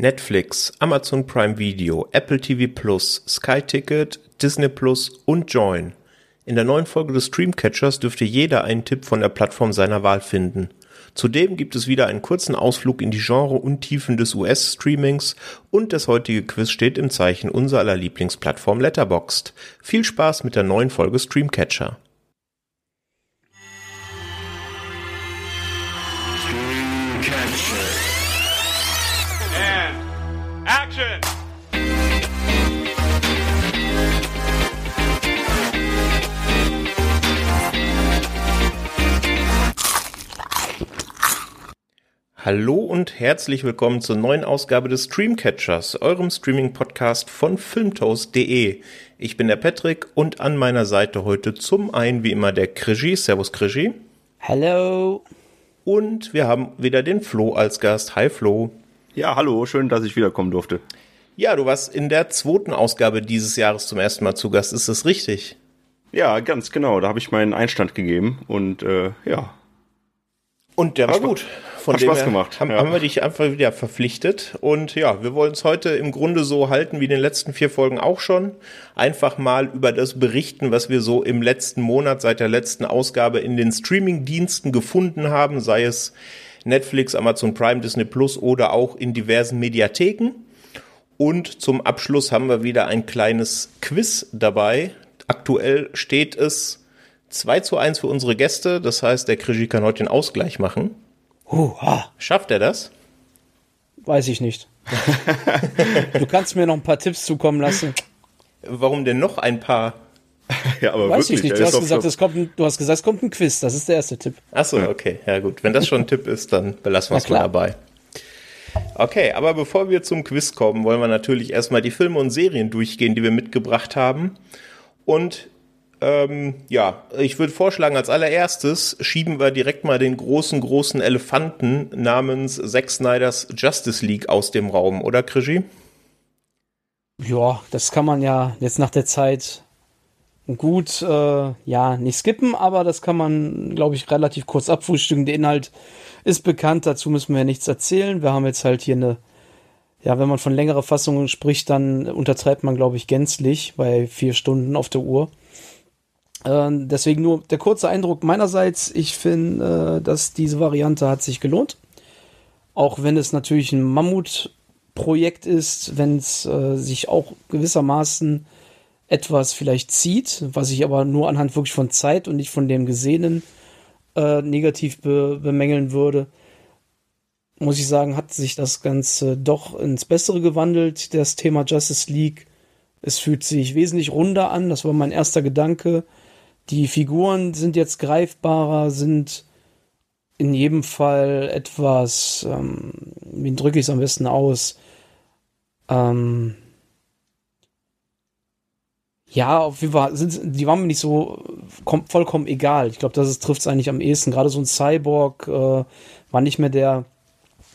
Netflix, Amazon Prime Video, Apple TV Plus, Sky Ticket, Disney Plus und Join. In der neuen Folge des Streamcatchers dürfte jeder einen Tipp von der Plattform seiner Wahl finden. Zudem gibt es wieder einen kurzen Ausflug in die Genre-Untiefen des US-Streamings und das heutige Quiz steht im Zeichen unserer aller Lieblingsplattform Letterboxd. Viel Spaß mit der neuen Folge Streamcatcher. Action! Hallo und herzlich willkommen zur neuen Ausgabe des Streamcatchers, eurem Streaming-Podcast von filmtoast.de. Ich bin der Patrick und an meiner Seite heute zum einen wie immer der Krigi. Servus Krigi. Hallo. Und wir haben wieder den Flo als Gast. Hi Flo. Ja, hallo, schön, dass ich wiederkommen durfte. Ja, du warst in der zweiten Ausgabe dieses Jahres zum ersten Mal zu Gast, ist das richtig? Ja, ganz genau, da habe ich meinen Einstand gegeben und äh, ja. Und der Hat war gut. Von hat Spaß gemacht, Haben, ja. haben wir dich einfach wieder verpflichtet. Und ja, wir wollen es heute im Grunde so halten wie in den letzten vier Folgen auch schon. Einfach mal über das berichten, was wir so im letzten Monat seit der letzten Ausgabe in den Streaming-Diensten gefunden haben, sei es Netflix, Amazon Prime, Disney Plus oder auch in diversen Mediatheken. Und zum Abschluss haben wir wieder ein kleines Quiz dabei. Aktuell steht es 2 zu 1 für unsere Gäste. Das heißt, der Krigi kann heute den Ausgleich machen. Huh, ah, Schafft er das? weiß ich nicht. du kannst mir noch ein paar Tipps zukommen lassen. Warum denn noch ein paar? Ja, aber Weiß wirklich, ich nicht. Du hast, gesagt, es kommt ein, du hast gesagt, es kommt ein Quiz. Das ist der erste Tipp. Achso, okay, ja gut. Wenn das schon ein Tipp ist, dann belassen wir es mal dabei. Okay, aber bevor wir zum Quiz kommen, wollen wir natürlich erstmal die Filme und Serien durchgehen, die wir mitgebracht haben. Und ähm, ja, ich würde vorschlagen, als allererstes schieben wir direkt mal den großen, großen Elefanten namens Zack Snyders Justice League aus dem Raum, oder Krischi? Ja, das kann man ja jetzt nach der Zeit gut, äh, ja, nicht skippen, aber das kann man, glaube ich, relativ kurz abfrühstücken. Der Inhalt ist bekannt, dazu müssen wir ja nichts erzählen. Wir haben jetzt halt hier eine, ja, wenn man von längerer Fassung spricht, dann untertreibt man, glaube ich, gänzlich bei vier Stunden auf der Uhr. Äh, deswegen nur der kurze Eindruck meinerseits. Ich finde, äh, dass diese Variante hat sich gelohnt. Auch wenn es natürlich ein Mammutprojekt ist, wenn es äh, sich auch gewissermaßen etwas vielleicht zieht, was ich aber nur anhand wirklich von Zeit und nicht von dem Gesehenen äh, negativ be bemängeln würde, muss ich sagen, hat sich das Ganze doch ins Bessere gewandelt, das Thema Justice League. Es fühlt sich wesentlich runder an, das war mein erster Gedanke. Die Figuren sind jetzt greifbarer, sind in jedem Fall etwas, ähm, wie drücke ich es am besten aus? Ähm, ja, auf jeden Fall sind die waren mir nicht so kom vollkommen egal. Ich glaube, das trifft es eigentlich am ehesten. Gerade so ein Cyborg äh, war nicht mehr der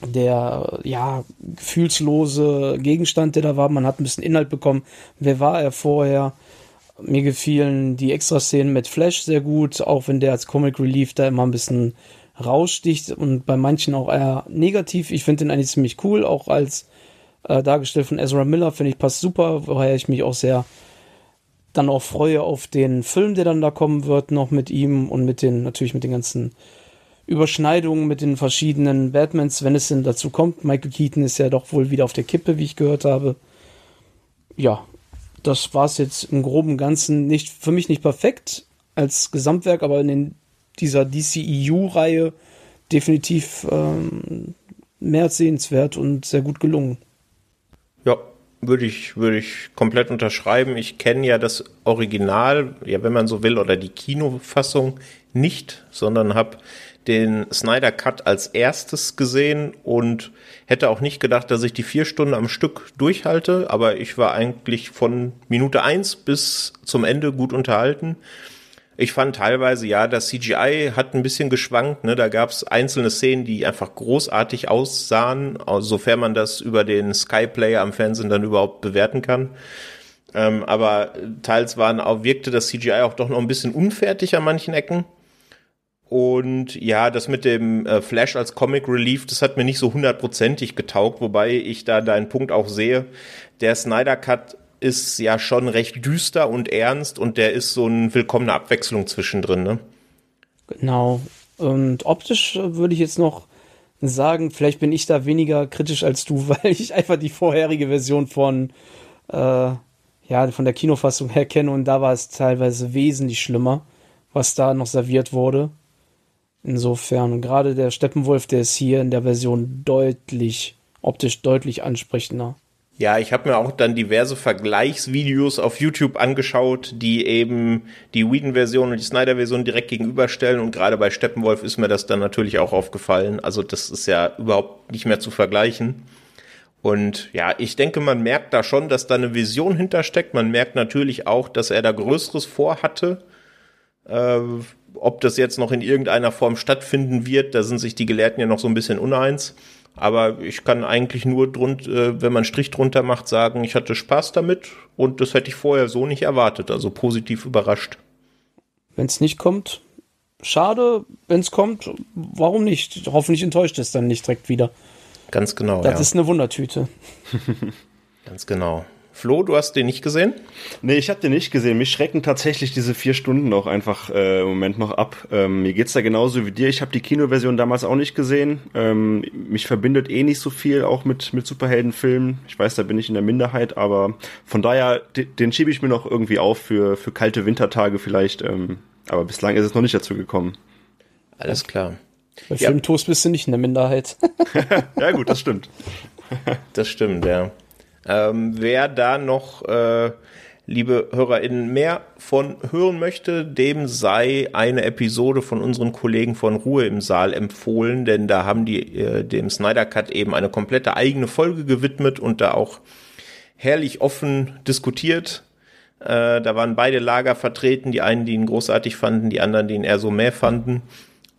der ja gefühlslose Gegenstand, der da war. Man hat ein bisschen Inhalt bekommen. Wer war er vorher? Mir gefielen die Extraszenen mit Flash sehr gut, auch wenn der als Comic Relief da immer ein bisschen raussticht und bei manchen auch eher negativ. Ich finde den eigentlich ziemlich cool, auch als äh, dargestellt von Ezra Miller, finde ich passt super, woher ich mich auch sehr dann auch freue auf den Film, der dann da kommen wird, noch mit ihm und mit den, natürlich mit den ganzen Überschneidungen mit den verschiedenen Batmans, wenn es denn dazu kommt. Michael Keaton ist ja doch wohl wieder auf der Kippe, wie ich gehört habe. Ja, das war es jetzt im groben Ganzen nicht, für mich nicht perfekt als Gesamtwerk, aber in den, dieser DCEU-Reihe definitiv ähm, mehr sehenswert und sehr gut gelungen. Ja, würde ich, würde ich komplett unterschreiben. Ich kenne ja das Original, ja, wenn man so will, oder die Kinofassung nicht, sondern habe den Snyder Cut als erstes gesehen und hätte auch nicht gedacht, dass ich die vier Stunden am Stück durchhalte, aber ich war eigentlich von Minute eins bis zum Ende gut unterhalten. Ich fand teilweise, ja, das CGI hat ein bisschen geschwankt. Ne? Da gab es einzelne Szenen, die einfach großartig aussahen, sofern man das über den Sky Player am Fernsehen dann überhaupt bewerten kann. Ähm, aber teils waren auch, wirkte das CGI auch doch noch ein bisschen unfertig an manchen Ecken. Und ja, das mit dem äh, Flash als Comic Relief, das hat mir nicht so hundertprozentig getaugt, wobei ich da deinen Punkt auch sehe. Der Snyder Cut ist ja schon recht düster und ernst und der ist so eine willkommene Abwechslung zwischendrin, ne? Genau. Und optisch würde ich jetzt noch sagen, vielleicht bin ich da weniger kritisch als du, weil ich einfach die vorherige Version von, äh, ja, von der Kinofassung her kenne und da war es teilweise wesentlich schlimmer, was da noch serviert wurde. Insofern, gerade der Steppenwolf, der ist hier in der Version deutlich, optisch deutlich ansprechender. Ja, ich habe mir auch dann diverse Vergleichsvideos auf YouTube angeschaut, die eben die Whedon-Version und die Snyder-Version direkt gegenüberstellen. Und gerade bei Steppenwolf ist mir das dann natürlich auch aufgefallen. Also das ist ja überhaupt nicht mehr zu vergleichen. Und ja, ich denke, man merkt da schon, dass da eine Vision hintersteckt. Man merkt natürlich auch, dass er da Größeres vorhatte. Äh, ob das jetzt noch in irgendeiner Form stattfinden wird, da sind sich die Gelehrten ja noch so ein bisschen uneins. Aber ich kann eigentlich nur drund, äh, wenn man Strich drunter macht, sagen, ich hatte Spaß damit und das hätte ich vorher so nicht erwartet, also positiv überrascht. Wenn es nicht kommt, schade. Wenn es kommt, warum nicht? Hoffentlich enttäuscht es dann nicht direkt wieder. Ganz genau. Das ja. ist eine Wundertüte. Ganz genau. Flo, du hast den nicht gesehen? Nee, ich habe den nicht gesehen. Mich schrecken tatsächlich diese vier Stunden auch einfach äh, im Moment noch ab. Ähm, mir geht's da genauso wie dir. Ich habe die Kinoversion damals auch nicht gesehen. Ähm, mich verbindet eh nicht so viel auch mit, mit Superheldenfilmen. Ich weiß, da bin ich in der Minderheit, aber von daher, den, den schiebe ich mir noch irgendwie auf für, für kalte Wintertage vielleicht. Ähm, aber bislang ist es noch nicht dazu gekommen. Alles klar. Bei ja. Filmtoast bist du nicht in der Minderheit. ja gut, das stimmt. das stimmt, ja. Ähm, wer da noch, äh, liebe HörerInnen, mehr von hören möchte, dem sei eine Episode von unseren Kollegen von Ruhe im Saal empfohlen, denn da haben die äh, dem Snyder Cut eben eine komplette eigene Folge gewidmet und da auch herrlich offen diskutiert. Äh, da waren beide Lager vertreten, die einen, die ihn großartig fanden, die anderen, die ihn eher so mehr fanden.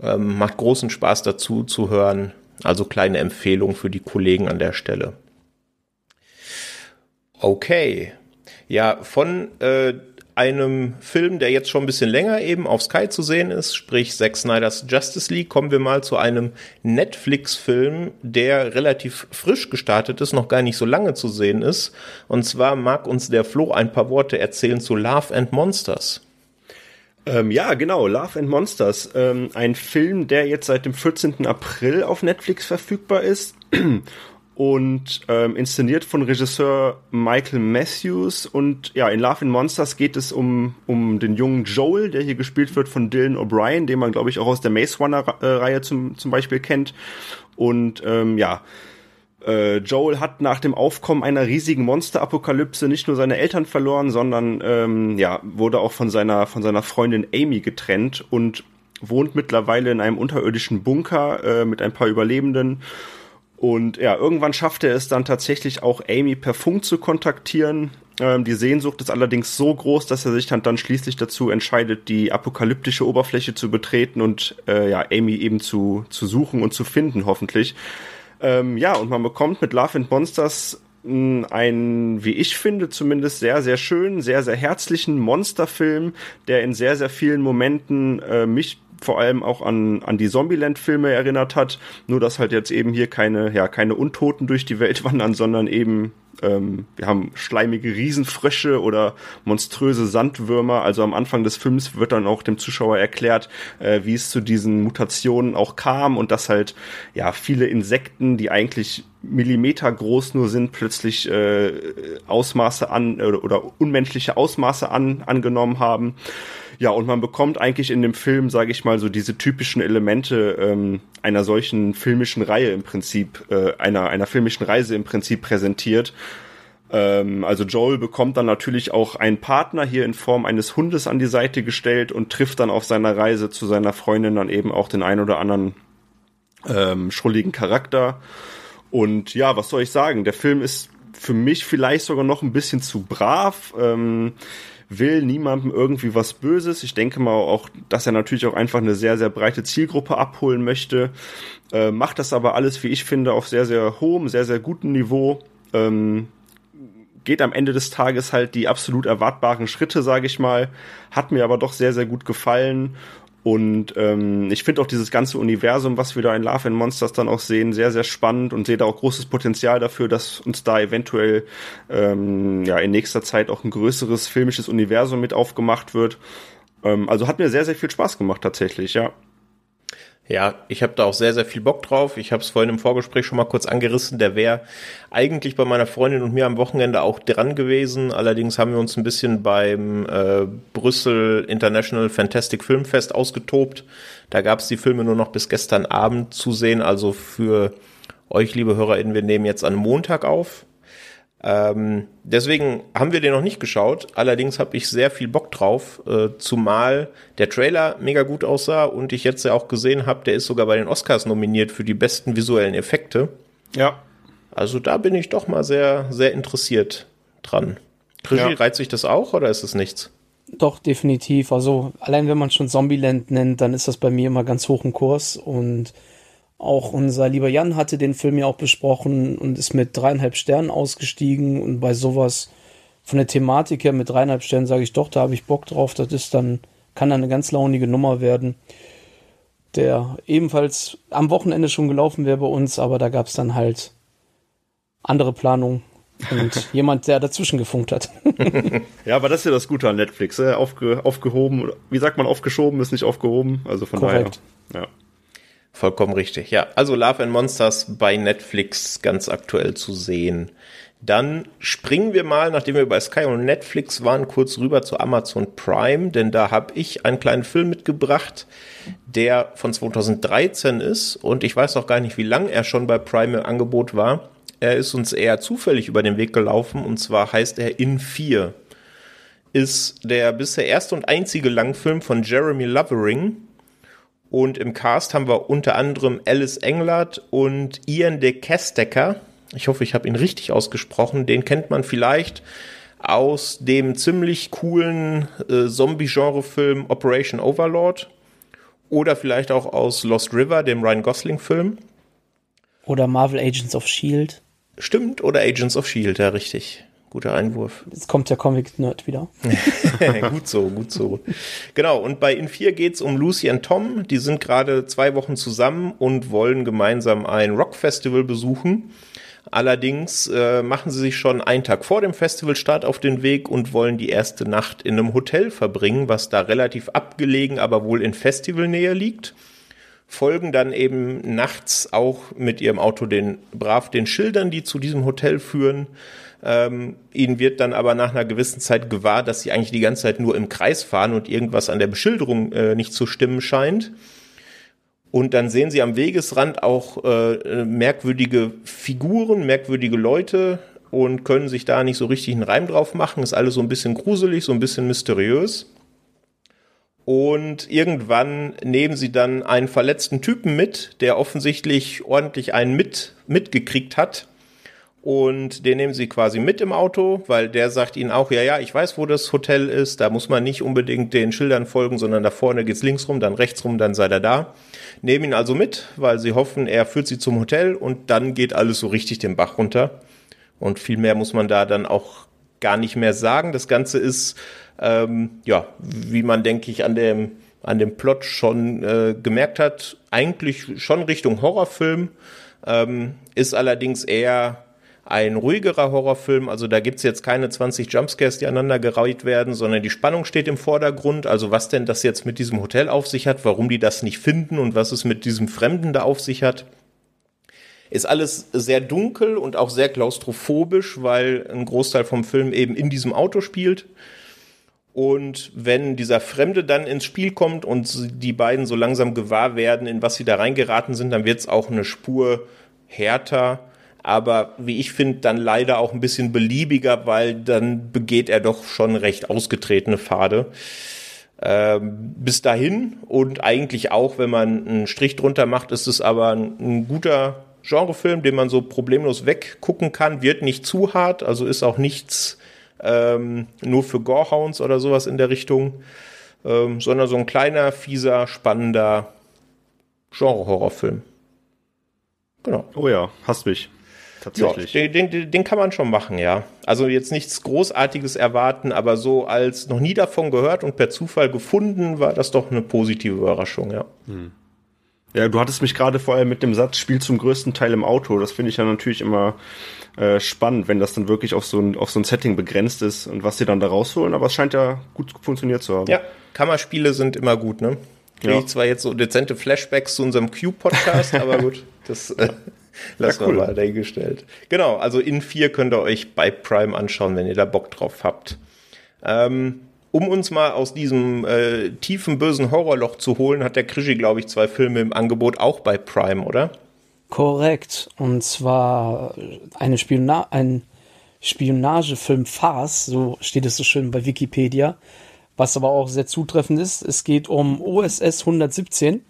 Ähm, macht großen Spaß dazu zu hören. Also kleine Empfehlung für die Kollegen an der Stelle. Okay. Ja, von äh, einem Film, der jetzt schon ein bisschen länger eben auf Sky zu sehen ist, sprich Zack Snyder's Justice League, kommen wir mal zu einem Netflix-Film, der relativ frisch gestartet ist, noch gar nicht so lange zu sehen ist. Und zwar mag uns der Flo ein paar Worte erzählen zu Love and Monsters. Ähm, ja, genau, Love and Monsters. Ähm, ein Film, der jetzt seit dem 14. April auf Netflix verfügbar ist und ähm, inszeniert von Regisseur Michael Matthews. Und ja, in Love in Monsters geht es um, um den jungen Joel, der hier gespielt wird von Dylan O'Brien, den man, glaube ich, auch aus der Maze Runner-Reihe zum, zum Beispiel kennt. Und ähm, ja, äh, Joel hat nach dem Aufkommen einer riesigen Monsterapokalypse nicht nur seine Eltern verloren, sondern ähm, ja, wurde auch von seiner, von seiner Freundin Amy getrennt und wohnt mittlerweile in einem unterirdischen Bunker äh, mit ein paar Überlebenden und ja, irgendwann schafft er es dann tatsächlich auch Amy per Funk zu kontaktieren. Ähm, die Sehnsucht ist allerdings so groß, dass er sich dann, dann schließlich dazu entscheidet, die apokalyptische Oberfläche zu betreten und äh, ja, Amy eben zu, zu suchen und zu finden, hoffentlich. Ähm, ja, und man bekommt mit Love and Monsters hm, ein, wie ich finde, zumindest sehr, sehr schön, sehr, sehr herzlichen Monsterfilm, der in sehr, sehr vielen Momenten äh, mich vor allem auch an, an die Zombieland-Filme erinnert hat. Nur, dass halt jetzt eben hier keine, ja, keine Untoten durch die Welt wandern, sondern eben, ähm, wir haben schleimige Riesenfrösche oder monströse Sandwürmer. Also am Anfang des Films wird dann auch dem Zuschauer erklärt, äh, wie es zu diesen Mutationen auch kam und dass halt, ja, viele Insekten, die eigentlich Millimeter groß nur sind, plötzlich äh, Ausmaße an oder, oder unmenschliche Ausmaße an, angenommen haben. Ja, und man bekommt eigentlich in dem Film, sage ich mal, so diese typischen Elemente ähm, einer solchen filmischen Reihe im Prinzip, äh, einer, einer filmischen Reise im Prinzip präsentiert. Ähm, also Joel bekommt dann natürlich auch einen Partner hier in Form eines Hundes an die Seite gestellt und trifft dann auf seiner Reise zu seiner Freundin dann eben auch den ein oder anderen ähm, schrulligen Charakter. Und ja, was soll ich sagen? Der Film ist für mich vielleicht sogar noch ein bisschen zu brav. Ähm, will niemandem irgendwie was Böses. Ich denke mal auch, dass er natürlich auch einfach eine sehr, sehr breite Zielgruppe abholen möchte. Äh, macht das aber alles, wie ich finde, auf sehr, sehr hohem, sehr, sehr gutem Niveau. Ähm, geht am Ende des Tages halt die absolut erwartbaren Schritte, sage ich mal. Hat mir aber doch sehr, sehr gut gefallen. Und ähm, ich finde auch dieses ganze Universum, was wir da in Love and Monsters dann auch sehen, sehr, sehr spannend und sehe da auch großes Potenzial dafür, dass uns da eventuell ähm, ja in nächster Zeit auch ein größeres filmisches Universum mit aufgemacht wird. Ähm, also hat mir sehr, sehr viel Spaß gemacht tatsächlich, ja. Ja, ich habe da auch sehr, sehr viel Bock drauf. Ich habe es vorhin im Vorgespräch schon mal kurz angerissen. Der wäre eigentlich bei meiner Freundin und mir am Wochenende auch dran gewesen. Allerdings haben wir uns ein bisschen beim äh, Brüssel International Fantastic Filmfest ausgetobt. Da gab es die Filme nur noch bis gestern Abend zu sehen. Also für euch, liebe HörerInnen, wir nehmen jetzt an Montag auf. Ähm, deswegen haben wir den noch nicht geschaut. Allerdings habe ich sehr viel Bock drauf, äh, zumal der Trailer mega gut aussah und ich jetzt ja auch gesehen habe, der ist sogar bei den Oscars nominiert für die besten visuellen Effekte. Ja. Also da bin ich doch mal sehr, sehr interessiert dran. Regie, ja. reizt sich das auch oder ist es nichts? Doch, definitiv. Also allein wenn man schon Zombieland nennt, dann ist das bei mir immer ganz hoch im Kurs und auch unser lieber Jan hatte den Film ja auch besprochen und ist mit dreieinhalb Sternen ausgestiegen. Und bei sowas von der Thematik her mit dreieinhalb Sternen sage ich doch, da habe ich Bock drauf. Das ist dann, kann dann eine ganz launige Nummer werden. Der ebenfalls am Wochenende schon gelaufen wäre bei uns, aber da gab es dann halt andere Planungen und jemand, der dazwischen gefunkt hat. ja, aber das ist ja das Gute an Netflix. Äh, aufge, aufgehoben, wie sagt man, aufgeschoben ist nicht aufgehoben. Also von Korrekt. daher. Ja. Vollkommen richtig. Ja, also Love and Monsters bei Netflix ganz aktuell zu sehen. Dann springen wir mal, nachdem wir bei Sky und Netflix waren, kurz rüber zu Amazon Prime, denn da habe ich einen kleinen Film mitgebracht, der von 2013 ist und ich weiß auch gar nicht, wie lang er schon bei Prime im Angebot war. Er ist uns eher zufällig über den Weg gelaufen und zwar heißt er In 4. Ist der bisher erste und einzige Langfilm von Jeremy Lovering, und im Cast haben wir unter anderem Alice Englert und Ian de Kestecker. Ich hoffe, ich habe ihn richtig ausgesprochen. Den kennt man vielleicht aus dem ziemlich coolen äh, Zombie-Genre-Film Operation Overlord oder vielleicht auch aus Lost River, dem Ryan Gosling-Film. Oder Marvel Agents of Shield. Stimmt, oder Agents of Shield, ja, richtig. Guter Einwurf. Jetzt kommt der Comic-Nerd wieder. gut so, gut so. Genau, und bei In 4 geht's um Lucy und Tom. Die sind gerade zwei Wochen zusammen und wollen gemeinsam ein Rockfestival besuchen. Allerdings äh, machen sie sich schon einen Tag vor dem Festivalstart auf den Weg und wollen die erste Nacht in einem Hotel verbringen, was da relativ abgelegen, aber wohl in Festivalnähe liegt. Folgen dann eben nachts auch mit ihrem Auto den brav den Schildern, die zu diesem Hotel führen ähm, ihnen wird dann aber nach einer gewissen Zeit gewahr, dass sie eigentlich die ganze Zeit nur im Kreis fahren und irgendwas an der Beschilderung äh, nicht zu stimmen scheint. Und dann sehen sie am Wegesrand auch äh, merkwürdige Figuren, merkwürdige Leute und können sich da nicht so richtig einen Reim drauf machen. Ist alles so ein bisschen gruselig, so ein bisschen mysteriös. Und irgendwann nehmen sie dann einen verletzten Typen mit, der offensichtlich ordentlich einen mit, mitgekriegt hat und den nehmen sie quasi mit im Auto, weil der sagt ihnen auch, ja, ja, ich weiß, wo das Hotel ist, da muss man nicht unbedingt den Schildern folgen, sondern da vorne geht's links rum, dann rechts rum, dann seid ihr da. Nehmen ihn also mit, weil sie hoffen, er führt sie zum Hotel und dann geht alles so richtig den Bach runter. Und viel mehr muss man da dann auch gar nicht mehr sagen. Das Ganze ist, ähm, ja, wie man, denke ich, an dem, an dem Plot schon äh, gemerkt hat, eigentlich schon Richtung Horrorfilm, ähm, ist allerdings eher ein ruhigerer Horrorfilm. Also da gibt's jetzt keine 20 Jumpscares, die aneinander gereiht werden, sondern die Spannung steht im Vordergrund. Also was denn das jetzt mit diesem Hotel auf sich hat, warum die das nicht finden und was es mit diesem Fremden da auf sich hat. Ist alles sehr dunkel und auch sehr klaustrophobisch, weil ein Großteil vom Film eben in diesem Auto spielt. Und wenn dieser Fremde dann ins Spiel kommt und die beiden so langsam gewahr werden, in was sie da reingeraten sind, dann wird's auch eine Spur härter aber wie ich finde, dann leider auch ein bisschen beliebiger, weil dann begeht er doch schon recht ausgetretene Pfade. Ähm, bis dahin und eigentlich auch, wenn man einen Strich drunter macht, ist es aber ein, ein guter Genrefilm, den man so problemlos weggucken kann, wird nicht zu hart, also ist auch nichts ähm, nur für Gorehounds oder sowas in der Richtung, ähm, sondern so ein kleiner, fieser, spannender Genre-Horrorfilm. Genau. Oh ja, hasst mich. Tatsächlich. Ja, den, den, den kann man schon machen, ja. Also jetzt nichts Großartiges erwarten, aber so als noch nie davon gehört und per Zufall gefunden, war das doch eine positive Überraschung, ja. Hm. Ja, du hattest mich gerade vorher mit dem Satz, spiel zum größten Teil im Auto. Das finde ich ja natürlich immer äh, spannend, wenn das dann wirklich auf so, ein, auf so ein Setting begrenzt ist und was sie dann da rausholen. Aber es scheint ja gut funktioniert zu haben. Ja, Kammerspiele sind immer gut, ne? Kriege ja. ich zwar jetzt so dezente Flashbacks zu unserem Q-Podcast, aber gut, das äh, lassen ja, cool. wir mal dahingestellt. Genau, also in 4 könnt ihr euch bei Prime anschauen, wenn ihr da Bock drauf habt. Ähm, um uns mal aus diesem äh, tiefen, bösen Horrorloch zu holen, hat der Krischi, glaube ich, zwei Filme im Angebot, auch bei Prime, oder? Korrekt. Und zwar eine Spiona ein Spionagefilm Farce, so steht es so schön bei Wikipedia, was aber auch sehr zutreffend ist. Es geht um OSS 117.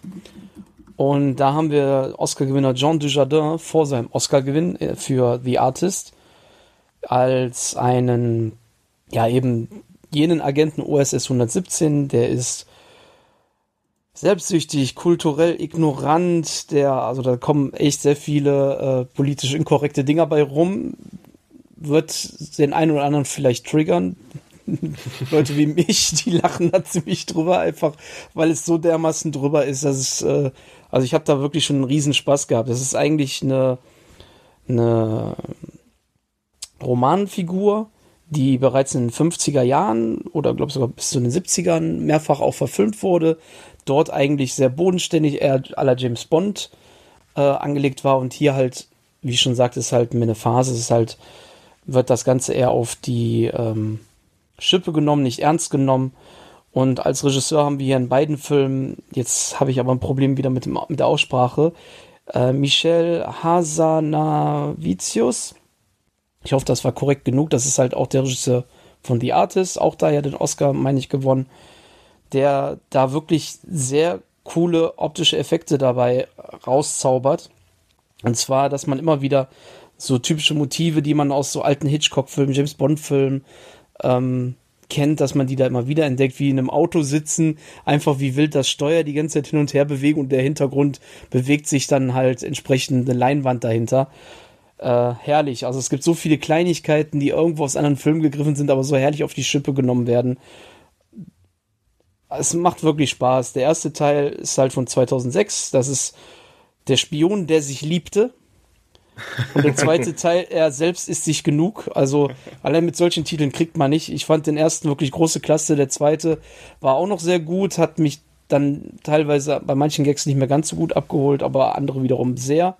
Und da haben wir Oscar-Gewinner Jean Dujardin vor seinem Oscar-Gewinn äh, für The Artist als einen, ja, eben jenen Agenten OSS 117, der ist selbstsüchtig, kulturell ignorant, der, also da kommen echt sehr viele äh, politisch inkorrekte Dinger bei rum, wird den einen oder anderen vielleicht triggern. Leute wie mich, die lachen da ziemlich drüber, einfach weil es so dermaßen drüber ist, dass es, äh, also ich habe da wirklich schon einen riesen Spaß gehabt. Das ist eigentlich eine, eine Romanfigur, die bereits in den 50er Jahren oder glaube sogar bis zu den 70ern mehrfach auch verfilmt wurde. Dort eigentlich sehr bodenständig, eher aller James Bond äh, angelegt war und hier halt, wie ich schon sagte, ist halt eine Phase, es ist halt, wird das Ganze eher auf die ähm, Schippe genommen, nicht ernst genommen. Und als Regisseur haben wir hier in beiden Filmen, jetzt habe ich aber ein Problem wieder mit, dem, mit der Aussprache, äh, Michel Hasanavicius ich hoffe, das war korrekt genug. Das ist halt auch der Regisseur von The Artist, auch da ja den Oscar, meine ich, gewonnen, der da wirklich sehr coole optische Effekte dabei rauszaubert. Und zwar, dass man immer wieder so typische Motive, die man aus so alten Hitchcock-Filmen, James Bond-Filmen ähm, kennt, dass man die da immer wieder entdeckt, wie in einem Auto sitzen, einfach wie wild das Steuer die ganze Zeit hin und her bewegen und der Hintergrund bewegt sich dann halt entsprechend eine Leinwand dahinter äh, herrlich. Also es gibt so viele Kleinigkeiten, die irgendwo aus anderen Filmen gegriffen sind, aber so herrlich auf die Schippe genommen werden. Es macht wirklich Spaß. Der erste Teil ist halt von 2006. Das ist der Spion, der sich liebte. Und der zweite Teil, er selbst ist sich genug. Also allein mit solchen Titeln kriegt man nicht. Ich fand den ersten wirklich große Klasse. Der zweite war auch noch sehr gut, hat mich dann teilweise bei manchen Gags nicht mehr ganz so gut abgeholt, aber andere wiederum sehr.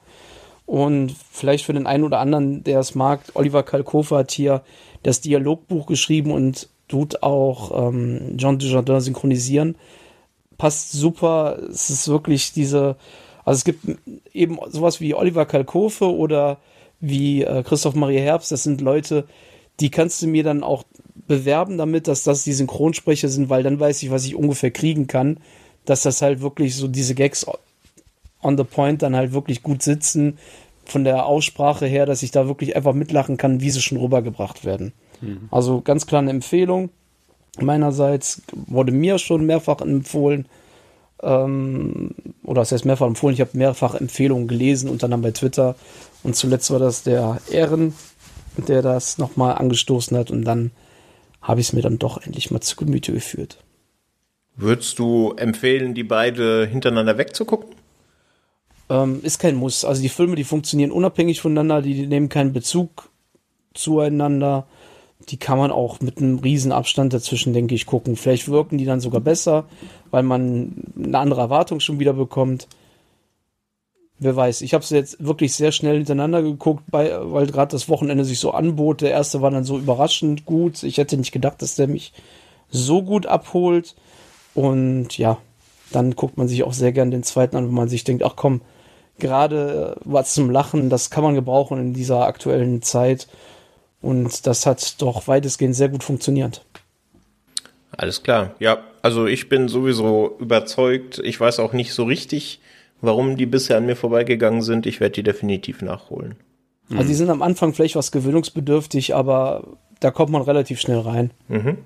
Und vielleicht für den einen oder anderen, der es mag, Oliver Kalkofe hat hier das Dialogbuch geschrieben und tut auch ähm, John Dujardin synchronisieren. Passt super. Es ist wirklich diese, also es gibt eben sowas wie Oliver Kalkofe oder wie äh, Christoph Maria Herbst. Das sind Leute, die kannst du mir dann auch bewerben damit, dass das die Synchronsprecher sind, weil dann weiß ich, was ich ungefähr kriegen kann. Dass das halt wirklich so diese Gags on the point dann halt wirklich gut sitzen, von der Aussprache her, dass ich da wirklich einfach mitlachen kann, wie sie schon rübergebracht werden. Mhm. Also ganz klar eine Empfehlung. Meinerseits wurde mir schon mehrfach empfohlen, ähm, oder das heißt mehrfach empfohlen, ich habe mehrfach Empfehlungen gelesen, unter anderem bei Twitter. Und zuletzt war das der Ehren, der das nochmal angestoßen hat und dann habe ich es mir dann doch endlich mal zu Gemüte geführt. Würdest du empfehlen, die beide hintereinander wegzugucken? Ähm, ist kein Muss. Also die Filme, die funktionieren unabhängig voneinander, die, die nehmen keinen Bezug zueinander. Die kann man auch mit einem riesen Abstand dazwischen, denke ich, gucken. Vielleicht wirken die dann sogar besser, weil man eine andere Erwartung schon wieder bekommt. Wer weiß. Ich habe sie jetzt wirklich sehr schnell hintereinander geguckt, weil gerade das Wochenende sich so anbot. Der erste war dann so überraschend gut. Ich hätte nicht gedacht, dass der mich so gut abholt. Und ja, dann guckt man sich auch sehr gern den zweiten an, wo man sich denkt, ach komm, gerade was zum Lachen, das kann man gebrauchen in dieser aktuellen Zeit. Und das hat doch weitestgehend sehr gut funktioniert. Alles klar. Ja, also ich bin sowieso überzeugt. Ich weiß auch nicht so richtig, warum die bisher an mir vorbeigegangen sind. Ich werde die definitiv nachholen. Also die sind am Anfang vielleicht was gewöhnungsbedürftig, aber da kommt man relativ schnell rein. Mhm.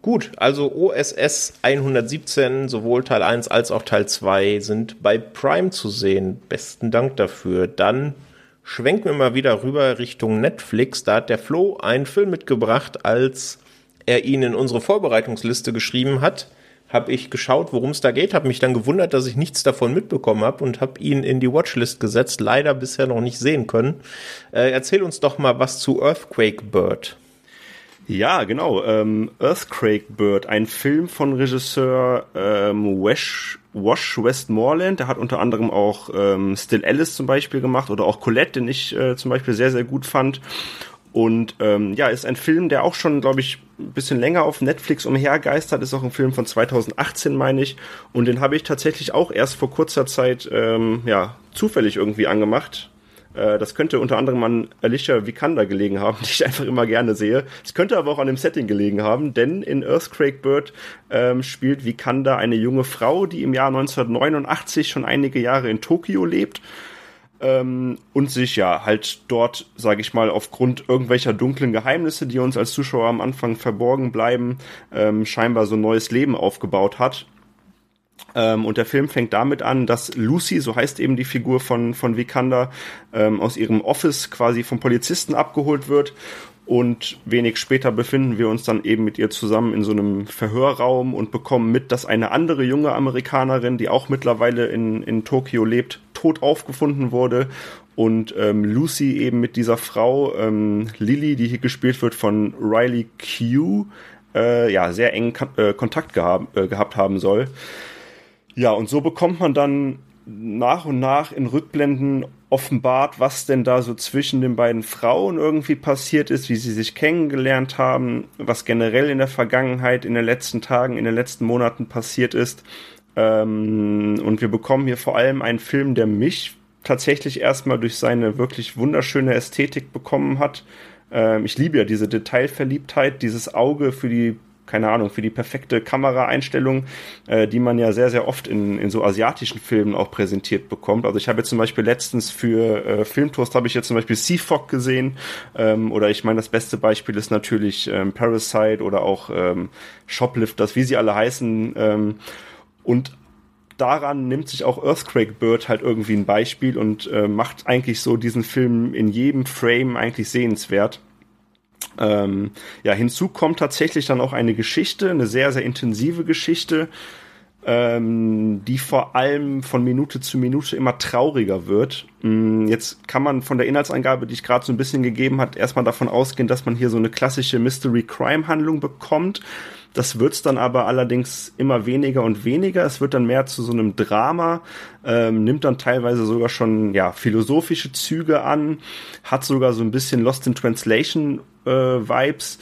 Gut, also OSS 117, sowohl Teil 1 als auch Teil 2 sind bei Prime zu sehen. Besten Dank dafür. Dann schwenken wir mal wieder rüber Richtung Netflix. Da hat der Flo einen Film mitgebracht, als er ihn in unsere Vorbereitungsliste geschrieben hat. Habe ich geschaut, worum es da geht, habe mich dann gewundert, dass ich nichts davon mitbekommen habe und habe ihn in die Watchlist gesetzt. Leider bisher noch nicht sehen können. Äh, erzähl uns doch mal was zu Earthquake Bird. Ja, genau. Ähm, Earthquake Bird, ein Film von Regisseur ähm, Wash, Wash Westmoreland. Der hat unter anderem auch ähm, Still Alice zum Beispiel gemacht oder auch Colette, den ich äh, zum Beispiel sehr, sehr gut fand. Und ähm, ja, ist ein Film, der auch schon, glaube ich, ein bisschen länger auf Netflix umhergeistert. Ist auch ein Film von 2018, meine ich. Und den habe ich tatsächlich auch erst vor kurzer Zeit ähm, ja zufällig irgendwie angemacht das könnte unter anderem an Alicia Vikander gelegen haben, die ich einfach immer gerne sehe. Es könnte aber auch an dem Setting gelegen haben, denn in Earthquake Bird ähm, spielt Vikander eine junge Frau, die im Jahr 1989 schon einige Jahre in Tokio lebt ähm, und sich ja halt dort, sage ich mal, aufgrund irgendwelcher dunklen Geheimnisse, die uns als Zuschauer am Anfang verborgen bleiben, ähm, scheinbar so ein neues Leben aufgebaut hat ähm, und der Film fängt damit an, dass Lucy, so heißt eben die Figur von, von Vikander, ähm, aus ihrem Office quasi vom Polizisten abgeholt wird. Und wenig später befinden wir uns dann eben mit ihr zusammen in so einem Verhörraum und bekommen mit, dass eine andere junge Amerikanerin, die auch mittlerweile in, in Tokio lebt, tot aufgefunden wurde. Und ähm, Lucy eben mit dieser Frau, ähm, Lily, die hier gespielt wird von Riley Q, äh, ja, sehr engen äh, Kontakt gehab, äh, gehabt haben soll. Ja, und so bekommt man dann nach und nach in Rückblenden offenbart, was denn da so zwischen den beiden Frauen irgendwie passiert ist, wie sie sich kennengelernt haben, was generell in der Vergangenheit, in den letzten Tagen, in den letzten Monaten passiert ist. Ähm, und wir bekommen hier vor allem einen Film, der mich tatsächlich erstmal durch seine wirklich wunderschöne Ästhetik bekommen hat. Ähm, ich liebe ja diese Detailverliebtheit, dieses Auge für die keine Ahnung, für die perfekte Kameraeinstellung, äh, die man ja sehr, sehr oft in, in so asiatischen Filmen auch präsentiert bekommt. Also ich habe jetzt zum Beispiel letztens für äh, Filmtoast habe ich jetzt zum Beispiel Seafog gesehen ähm, oder ich meine, das beste Beispiel ist natürlich ähm, Parasite oder auch ähm, Shoplifters, wie sie alle heißen. Ähm, und daran nimmt sich auch Earthquake Bird halt irgendwie ein Beispiel und äh, macht eigentlich so diesen Film in jedem Frame eigentlich sehenswert. Ähm, ja, hinzu kommt tatsächlich dann auch eine Geschichte, eine sehr, sehr intensive Geschichte, ähm, die vor allem von Minute zu Minute immer trauriger wird. Ähm, jetzt kann man von der Inhaltsangabe, die ich gerade so ein bisschen gegeben hat, erstmal davon ausgehen, dass man hier so eine klassische Mystery-Crime-Handlung bekommt. Das wird's dann aber allerdings immer weniger und weniger. Es wird dann mehr zu so einem Drama, ähm, nimmt dann teilweise sogar schon ja philosophische Züge an, hat sogar so ein bisschen Lost in Translation äh, Vibes.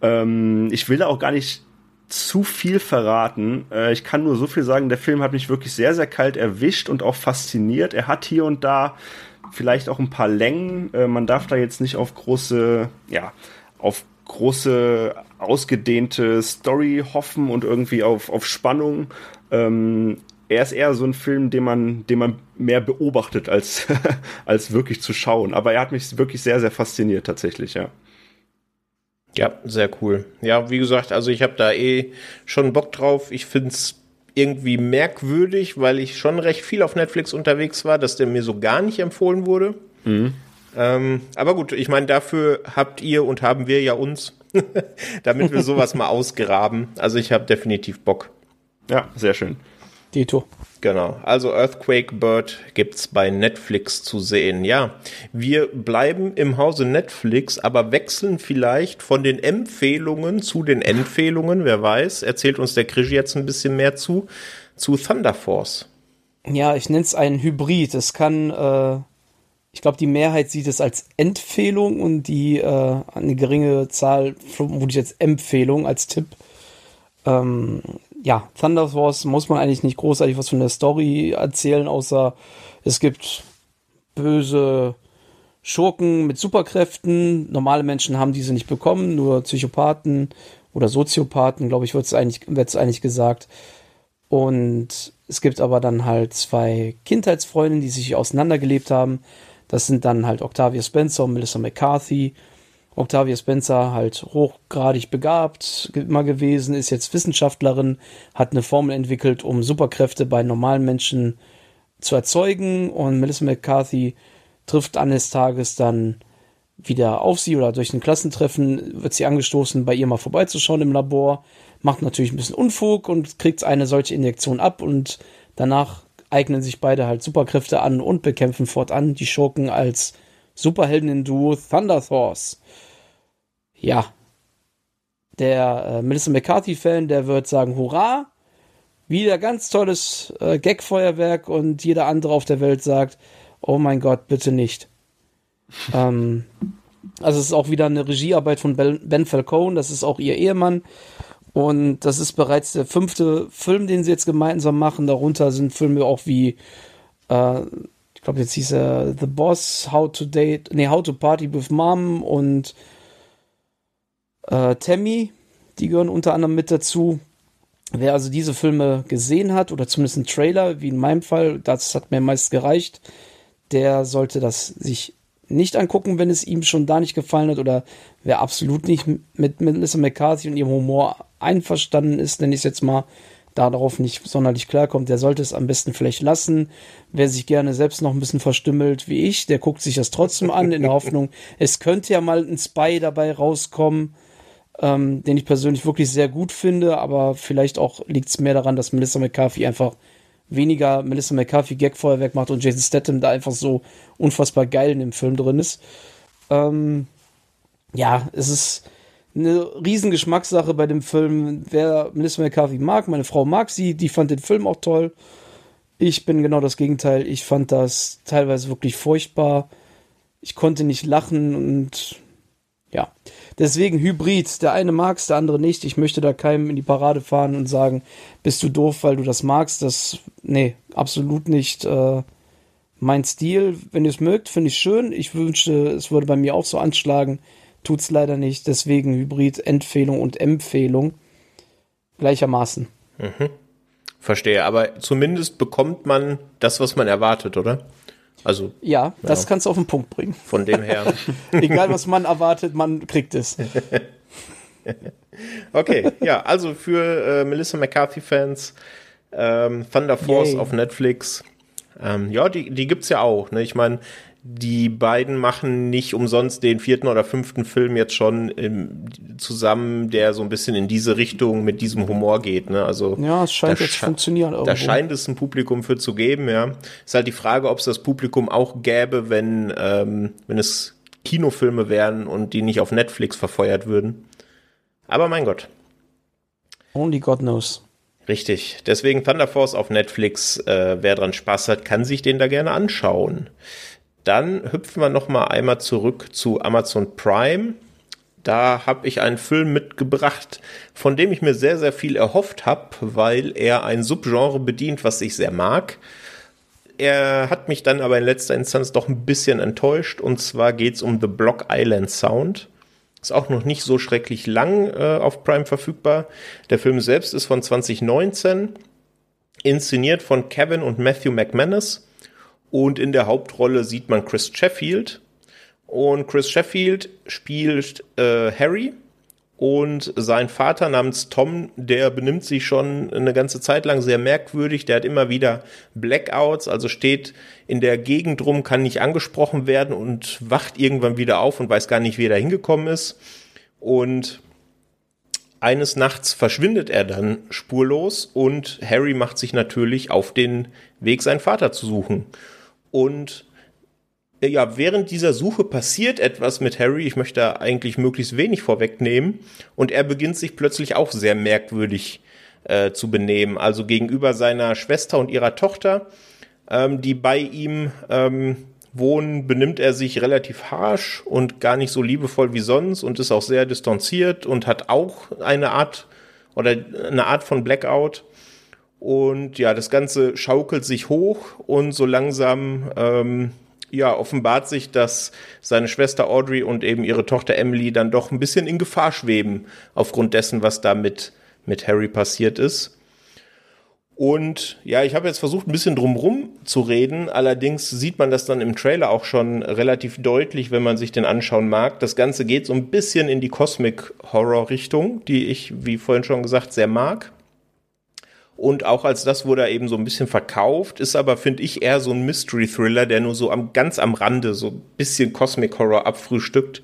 Ähm, ich will da auch gar nicht zu viel verraten. Äh, ich kann nur so viel sagen, der Film hat mich wirklich sehr, sehr kalt erwischt und auch fasziniert. Er hat hier und da vielleicht auch ein paar Längen. Äh, man darf da jetzt nicht auf große, ja, auf große, ausgedehnte Story hoffen und irgendwie auf, auf Spannung. Ähm, er ist eher so ein Film, den man, den man mehr beobachtet, als, als wirklich zu schauen. Aber er hat mich wirklich sehr, sehr fasziniert, tatsächlich, ja. Ja, sehr cool. Ja, wie gesagt, also ich habe da eh schon Bock drauf. Ich find's irgendwie merkwürdig, weil ich schon recht viel auf Netflix unterwegs war, dass der mir so gar nicht empfohlen wurde. Mhm. Ähm, aber gut, ich meine, dafür habt ihr und haben wir ja uns, damit wir sowas mal ausgraben. Also ich habe definitiv Bock. Ja, sehr schön. Dito. Genau. Also Earthquake Bird gibt's bei Netflix zu sehen. Ja, wir bleiben im Hause Netflix, aber wechseln vielleicht von den Empfehlungen zu den Empfehlungen. Wer weiß, erzählt uns der Krisch jetzt ein bisschen mehr zu, zu Thunder Force. Ja, ich nenne es einen Hybrid. Es kann, äh, ich glaube, die Mehrheit sieht es als Empfehlung und die äh, eine geringe Zahl vermute ich jetzt Empfehlung als Tipp. Ähm, ja, Thunder Force muss man eigentlich nicht großartig was von der Story erzählen, außer es gibt böse Schurken mit Superkräften. Normale Menschen haben diese nicht bekommen, nur Psychopathen oder Soziopathen, glaube ich, wird es eigentlich, eigentlich gesagt. Und es gibt aber dann halt zwei Kindheitsfreundinnen, die sich auseinandergelebt haben. Das sind dann halt Octavia Spencer und Melissa McCarthy. Octavia Spencer halt hochgradig begabt immer gewesen, ist jetzt Wissenschaftlerin, hat eine Formel entwickelt, um Superkräfte bei normalen Menschen zu erzeugen und Melissa McCarthy trifft eines Tages dann wieder auf sie oder durch ein Klassentreffen wird sie angestoßen, bei ihr mal vorbeizuschauen im Labor, macht natürlich ein bisschen Unfug und kriegt eine solche Injektion ab und danach eignen sich beide halt Superkräfte an und bekämpfen fortan die Schurken als Superhelden-Duo Thunder Thors. Ja. Der äh, Melissa McCarthy-Fan, der wird sagen, hurra, wieder ganz tolles äh, Gag-Feuerwerk und jeder andere auf der Welt sagt, oh mein Gott, bitte nicht. ähm, also es ist auch wieder eine Regiearbeit von Ben Falcone, das ist auch ihr Ehemann. Und das ist bereits der fünfte Film, den sie jetzt gemeinsam machen. Darunter sind Filme auch wie, äh, ich glaube, jetzt hieß er The Boss, How to Date, nee, How to Party with Mom und äh, Tammy. Die gehören unter anderem mit dazu. Wer also diese Filme gesehen hat, oder zumindest einen Trailer, wie in meinem Fall, das hat mir meist gereicht, der sollte das sich nicht angucken, wenn es ihm schon da nicht gefallen hat oder wer absolut nicht mit Melissa McCarthy und ihrem Humor einverstanden ist, nenne ich es jetzt mal, da darauf nicht sonderlich klarkommt, der sollte es am besten vielleicht lassen. Wer sich gerne selbst noch ein bisschen verstümmelt wie ich, der guckt sich das trotzdem an, in der Hoffnung, es könnte ja mal ein Spy dabei rauskommen ähm, den ich persönlich wirklich sehr gut finde, aber vielleicht auch liegt es mehr daran, dass Melissa McCarthy einfach weniger Melissa McCarthy Gagfeuerwerk macht und Jason Statham da einfach so unfassbar geil in dem Film drin ist. Ähm, ja, es ist eine riesen Geschmackssache bei dem Film. Wer Melissa McCarthy mag, meine Frau mag sie, die fand den Film auch toll. Ich bin genau das Gegenteil. Ich fand das teilweise wirklich furchtbar. Ich konnte nicht lachen und ja. Deswegen Hybrid. Der eine mag's, der andere nicht. Ich möchte da keinem in die Parade fahren und sagen, bist du doof, weil du das magst. Das, nee, absolut nicht äh, mein Stil. Wenn ihr es mögt, finde ich schön. Ich wünschte, es würde bei mir auch so anschlagen. Tut's leider nicht. Deswegen Hybrid, Empfehlung und Empfehlung. Gleichermaßen. Mhm. Verstehe, aber zumindest bekommt man das, was man erwartet, oder? Also, ja, das ja. kannst du auf den Punkt bringen. Von dem her. Egal, was man erwartet, man kriegt es. okay, ja, also für äh, Melissa McCarthy-Fans, ähm, Thunder Force Yay. auf Netflix. Ähm, ja, die, die gibt's ja auch. Ne? Ich meine, die beiden machen nicht umsonst den vierten oder fünften Film jetzt schon im, zusammen, der so ein bisschen in diese Richtung mit diesem Humor geht. Ne? Also ja, es scheint jetzt zu funktionieren. Irgendwo. Da scheint es ein Publikum für zu geben. Ja, ist halt die Frage, ob es das Publikum auch gäbe, wenn ähm, wenn es Kinofilme wären und die nicht auf Netflix verfeuert würden. Aber mein Gott. Only God knows. Richtig. Deswegen Thunder Force auf Netflix. Äh, wer dran Spaß hat, kann sich den da gerne anschauen. Dann hüpfen wir noch mal einmal zurück zu Amazon Prime. Da habe ich einen Film mitgebracht, von dem ich mir sehr, sehr viel erhofft habe, weil er ein Subgenre bedient, was ich sehr mag. Er hat mich dann aber in letzter Instanz doch ein bisschen enttäuscht. Und zwar geht es um The Block Island Sound. Ist auch noch nicht so schrecklich lang äh, auf Prime verfügbar. Der Film selbst ist von 2019, inszeniert von Kevin und Matthew McManus. Und in der Hauptrolle sieht man Chris Sheffield. Und Chris Sheffield spielt äh, Harry. Und sein Vater namens Tom, der benimmt sich schon eine ganze Zeit lang sehr merkwürdig. Der hat immer wieder Blackouts, also steht in der Gegend rum, kann nicht angesprochen werden und wacht irgendwann wieder auf und weiß gar nicht, wie er da hingekommen ist. Und eines Nachts verschwindet er dann spurlos und Harry macht sich natürlich auf den Weg, seinen Vater zu suchen. Und äh, ja, während dieser Suche passiert etwas mit Harry. Ich möchte da eigentlich möglichst wenig vorwegnehmen. Und er beginnt sich plötzlich auch sehr merkwürdig äh, zu benehmen. Also gegenüber seiner Schwester und ihrer Tochter, ähm, die bei ihm ähm, wohnen, benimmt er sich relativ harsh und gar nicht so liebevoll wie sonst und ist auch sehr distanziert und hat auch eine Art oder eine Art von Blackout. Und ja, das Ganze schaukelt sich hoch und so langsam ähm, ja, offenbart sich, dass seine Schwester Audrey und eben ihre Tochter Emily dann doch ein bisschen in Gefahr schweben, aufgrund dessen, was da mit, mit Harry passiert ist. Und ja, ich habe jetzt versucht, ein bisschen drumrum zu reden. Allerdings sieht man das dann im Trailer auch schon relativ deutlich, wenn man sich den anschauen mag. Das Ganze geht so ein bisschen in die Cosmic Horror Richtung, die ich, wie vorhin schon gesagt, sehr mag. Und auch als das wurde er eben so ein bisschen verkauft, ist aber, finde ich, eher so ein Mystery-Thriller, der nur so am, ganz am Rande so ein bisschen Cosmic Horror abfrühstückt.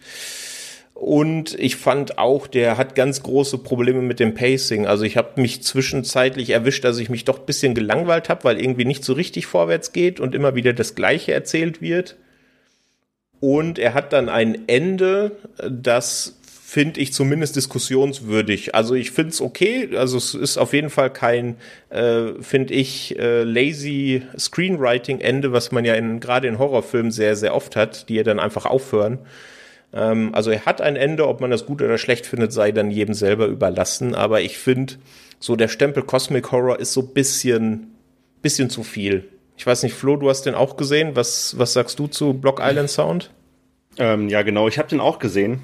Und ich fand auch, der hat ganz große Probleme mit dem Pacing. Also ich habe mich zwischenzeitlich erwischt, dass ich mich doch ein bisschen gelangweilt habe, weil irgendwie nicht so richtig vorwärts geht und immer wieder das Gleiche erzählt wird. Und er hat dann ein Ende, das finde ich zumindest diskussionswürdig. Also ich finde es okay. Also es ist auf jeden Fall kein, äh, finde ich, äh, lazy Screenwriting-Ende, was man ja gerade in Horrorfilmen sehr, sehr oft hat, die ja dann einfach aufhören. Ähm, also er hat ein Ende, ob man das gut oder schlecht findet, sei dann jedem selber überlassen. Aber ich finde, so der Stempel Cosmic Horror ist so bisschen, bisschen zu viel. Ich weiß nicht, Flo, du hast den auch gesehen. Was, was sagst du zu Block Island Sound? Ähm, ja, genau. Ich habe den auch gesehen.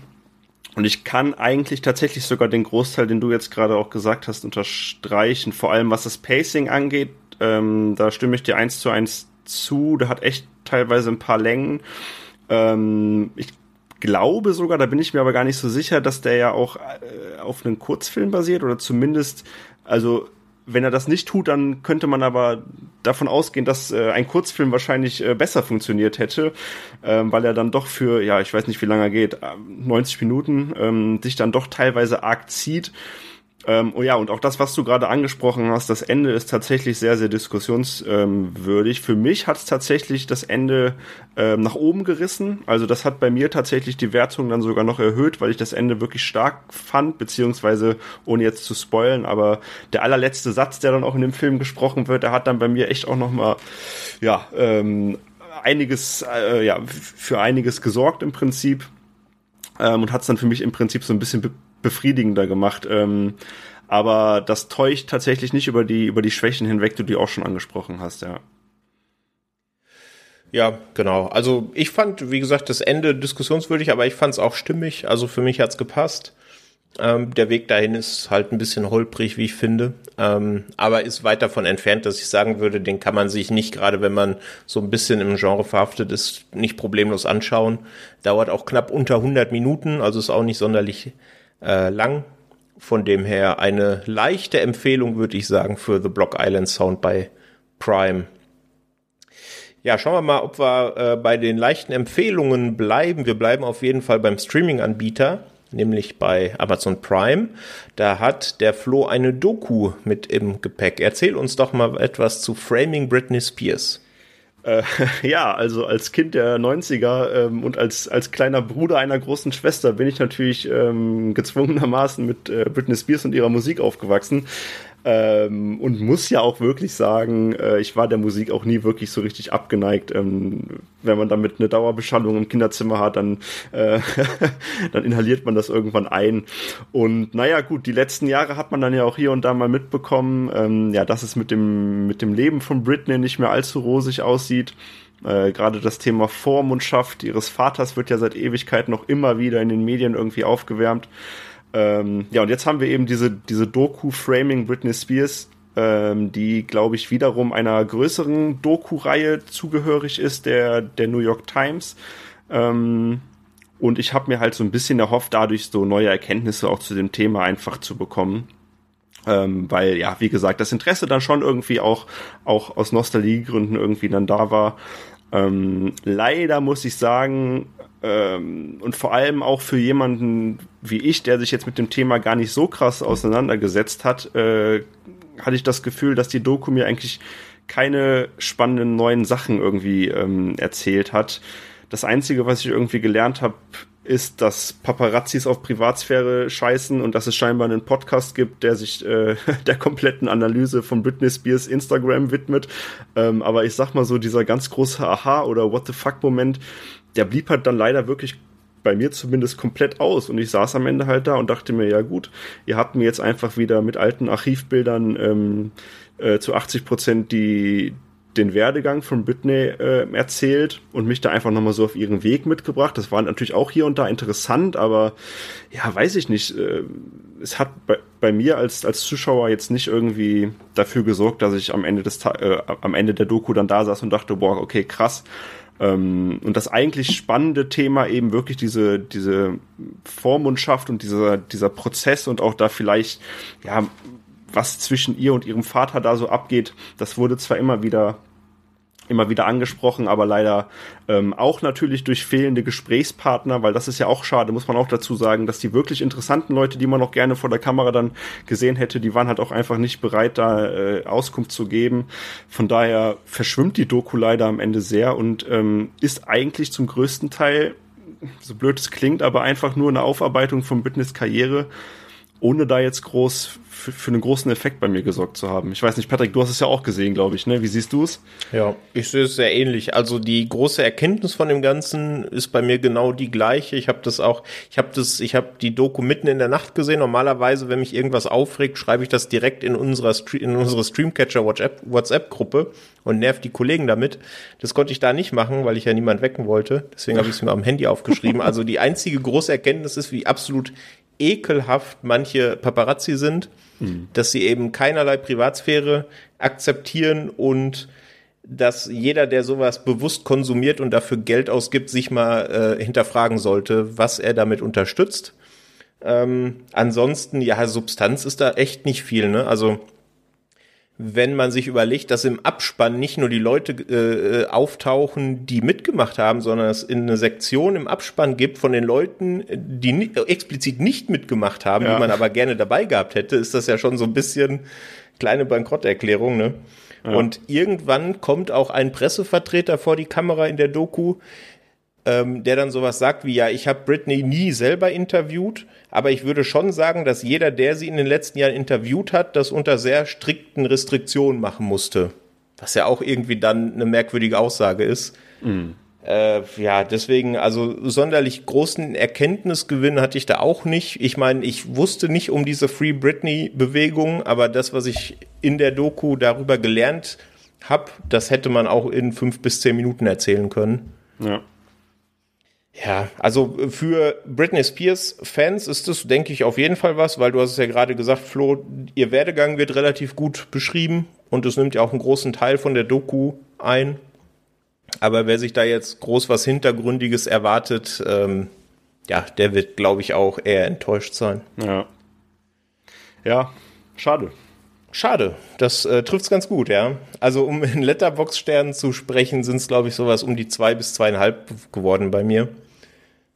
Und ich kann eigentlich tatsächlich sogar den Großteil, den du jetzt gerade auch gesagt hast, unterstreichen. Vor allem was das Pacing angeht, ähm, da stimme ich dir eins zu eins zu. Der hat echt teilweise ein paar Längen. Ähm, ich glaube sogar, da bin ich mir aber gar nicht so sicher, dass der ja auch äh, auf einen Kurzfilm basiert oder zumindest, also wenn er das nicht tut, dann könnte man aber davon ausgehen, dass äh, ein Kurzfilm wahrscheinlich äh, besser funktioniert hätte, ähm, weil er dann doch für, ja, ich weiß nicht, wie lange er geht, 90 äh, Minuten, ähm, sich dann doch teilweise arg zieht. Ähm, oh ja, und auch das, was du gerade angesprochen hast, das Ende ist tatsächlich sehr, sehr diskussionswürdig. Für mich hat es tatsächlich das Ende ähm, nach oben gerissen. Also das hat bei mir tatsächlich die Wertung dann sogar noch erhöht, weil ich das Ende wirklich stark fand, beziehungsweise ohne jetzt zu spoilen, aber der allerletzte Satz, der dann auch in dem Film gesprochen wird, der hat dann bei mir echt auch noch mal, ja, ähm, einiges, äh, ja, für einiges gesorgt im Prinzip ähm, und hat es dann für mich im Prinzip so ein bisschen befriedigender gemacht. Ähm, aber das täuscht tatsächlich nicht über die, über die Schwächen hinweg, die du auch schon angesprochen hast, ja. Ja, genau. Also ich fand, wie gesagt, das Ende diskussionswürdig, aber ich fand es auch stimmig. Also für mich hat's gepasst. Ähm, der Weg dahin ist halt ein bisschen holprig, wie ich finde. Ähm, aber ist weit davon entfernt, dass ich sagen würde, den kann man sich nicht, gerade wenn man so ein bisschen im Genre verhaftet ist, nicht problemlos anschauen. Dauert auch knapp unter 100 Minuten, also ist auch nicht sonderlich äh, lang. Von dem her eine leichte Empfehlung, würde ich sagen, für The Block Island Sound bei Prime. Ja, schauen wir mal, ob wir äh, bei den leichten Empfehlungen bleiben. Wir bleiben auf jeden Fall beim Streaming-Anbieter, nämlich bei Amazon Prime. Da hat der Flo eine Doku mit im Gepäck. Erzähl uns doch mal etwas zu Framing Britney Spears. Äh, ja, also als Kind der 90er ähm, und als, als kleiner Bruder einer großen Schwester bin ich natürlich ähm, gezwungenermaßen mit äh, Britney Spears und ihrer Musik aufgewachsen. Ähm, und muss ja auch wirklich sagen, äh, ich war der Musik auch nie wirklich so richtig abgeneigt. Ähm, wenn man damit eine Dauerbeschallung im Kinderzimmer hat, dann, äh, dann inhaliert man das irgendwann ein. Und naja, gut, die letzten Jahre hat man dann ja auch hier und da mal mitbekommen, ähm, ja, dass es mit dem, mit dem Leben von Britney nicht mehr allzu rosig aussieht. Äh, Gerade das Thema Vormundschaft ihres Vaters wird ja seit Ewigkeit noch immer wieder in den Medien irgendwie aufgewärmt. Ähm, ja, und jetzt haben wir eben diese, diese Doku-Framing Britney Spears, ähm, die, glaube ich, wiederum einer größeren Doku-Reihe zugehörig ist, der, der New York Times. Ähm, und ich habe mir halt so ein bisschen erhofft, dadurch so neue Erkenntnisse auch zu dem Thema einfach zu bekommen. Ähm, weil, ja, wie gesagt, das Interesse dann schon irgendwie auch, auch aus Nostalgiegründen irgendwie dann da war. Ähm, leider muss ich sagen, ähm, und vor allem auch für jemanden wie ich, der sich jetzt mit dem Thema gar nicht so krass auseinandergesetzt hat, äh, hatte ich das Gefühl, dass die Doku mir eigentlich keine spannenden neuen Sachen irgendwie ähm, erzählt hat. Das Einzige, was ich irgendwie gelernt habe, ist, dass Paparazzis auf Privatsphäre scheißen und dass es scheinbar einen Podcast gibt, der sich äh, der kompletten Analyse von Britney Spears Instagram widmet. Ähm, aber ich sag mal so, dieser ganz große Aha- oder What the fuck-Moment, der blieb halt dann leider wirklich bei mir zumindest komplett aus. Und ich saß am Ende halt da und dachte mir, ja gut, ihr habt mir jetzt einfach wieder mit alten Archivbildern ähm, äh, zu 80 Prozent die den Werdegang von Britney äh, erzählt und mich da einfach nochmal so auf ihren Weg mitgebracht. Das war natürlich auch hier und da interessant, aber ja, weiß ich nicht. Äh, es hat bei, bei mir als, als Zuschauer jetzt nicht irgendwie dafür gesorgt, dass ich am Ende des äh, am Ende der Doku dann da saß und dachte, boah, okay, krass, ähm, und das eigentlich spannende Thema eben wirklich diese, diese Vormundschaft und dieser, dieser Prozess und auch da vielleicht, ja, was zwischen ihr und ihrem Vater da so abgeht, das wurde zwar immer wieder immer wieder angesprochen, aber leider ähm, auch natürlich durch fehlende Gesprächspartner, weil das ist ja auch schade, muss man auch dazu sagen, dass die wirklich interessanten Leute, die man noch gerne vor der Kamera dann gesehen hätte, die waren halt auch einfach nicht bereit, da äh, Auskunft zu geben. Von daher verschwimmt die Doku leider am Ende sehr und ähm, ist eigentlich zum größten Teil, so blöd es klingt, aber einfach nur eine Aufarbeitung von Britneys Karriere ohne da jetzt groß für, für einen großen Effekt bei mir gesorgt zu haben. Ich weiß nicht, Patrick, du hast es ja auch gesehen, glaube ich, ne? Wie siehst du es? Ja, ich sehe es sehr ähnlich. Also die große Erkenntnis von dem Ganzen ist bei mir genau die gleiche. Ich habe das auch, ich habe das, ich habe die Doku mitten in der Nacht gesehen. Normalerweise, wenn mich irgendwas aufregt, schreibe ich das direkt in unserer in unsere Streamcatcher WhatsApp Gruppe und nervt die Kollegen damit. Das konnte ich da nicht machen, weil ich ja niemand wecken wollte. Deswegen habe ich es mir am Handy aufgeschrieben. Also die einzige große Erkenntnis ist, wie absolut ekelhaft manche Paparazzi sind, mhm. dass sie eben keinerlei Privatsphäre akzeptieren und dass jeder, der sowas bewusst konsumiert und dafür Geld ausgibt, sich mal äh, hinterfragen sollte, was er damit unterstützt. Ähm, ansonsten, ja, Substanz ist da echt nicht viel, ne? Also wenn man sich überlegt, dass im Abspann nicht nur die Leute äh, auftauchen, die mitgemacht haben, sondern es in eine Sektion im Abspann gibt von den Leuten, die nicht, explizit nicht mitgemacht haben, ja. die man aber gerne dabei gehabt hätte, ist das ja schon so ein bisschen kleine Bankrotterklärung, ne? Ja. Und irgendwann kommt auch ein Pressevertreter vor die Kamera in der Doku, ähm, der dann sowas sagt wie, ja, ich habe Britney nie selber interviewt, aber ich würde schon sagen, dass jeder, der sie in den letzten Jahren interviewt hat, das unter sehr strikten Restriktionen machen musste. Was ja auch irgendwie dann eine merkwürdige Aussage ist. Mhm. Äh, ja, deswegen, also sonderlich großen Erkenntnisgewinn hatte ich da auch nicht. Ich meine, ich wusste nicht um diese Free Britney-Bewegung, aber das, was ich in der Doku darüber gelernt habe, das hätte man auch in fünf bis zehn Minuten erzählen können. Ja. Ja, also für Britney Spears Fans ist das, denke ich, auf jeden Fall was, weil du hast es ja gerade gesagt, Flo, ihr Werdegang wird relativ gut beschrieben und es nimmt ja auch einen großen Teil von der Doku ein. Aber wer sich da jetzt groß was Hintergründiges erwartet, ähm, ja, der wird, glaube ich, auch eher enttäuscht sein. Ja. Ja, schade. Schade, das äh, trifft's ganz gut, ja. Also um in Letterbox-Sternen zu sprechen, sind es, glaube ich, sowas um die zwei bis zweieinhalb geworden bei mir.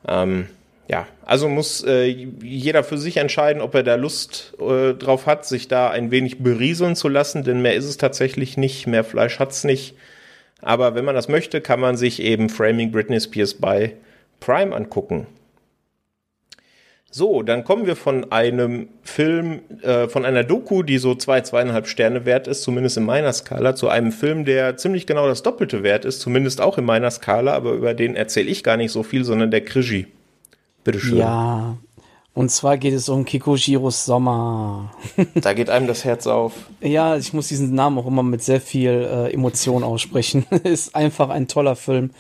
Ähm, ja, also muss äh, jeder für sich entscheiden, ob er da Lust äh, drauf hat, sich da ein wenig berieseln zu lassen, denn mehr ist es tatsächlich nicht, mehr Fleisch hat's nicht. Aber wenn man das möchte, kann man sich eben Framing Britney Spears bei Prime angucken. So, dann kommen wir von einem Film, äh, von einer Doku, die so zwei, zweieinhalb Sterne wert ist, zumindest in meiner Skala, zu einem Film, der ziemlich genau das Doppelte wert ist, zumindest auch in meiner Skala, aber über den erzähle ich gar nicht so viel, sondern der Krigi. Bitteschön. Ja, und zwar geht es um Kikoshiros Sommer. da geht einem das Herz auf. Ja, ich muss diesen Namen auch immer mit sehr viel äh, Emotion aussprechen. ist einfach ein toller Film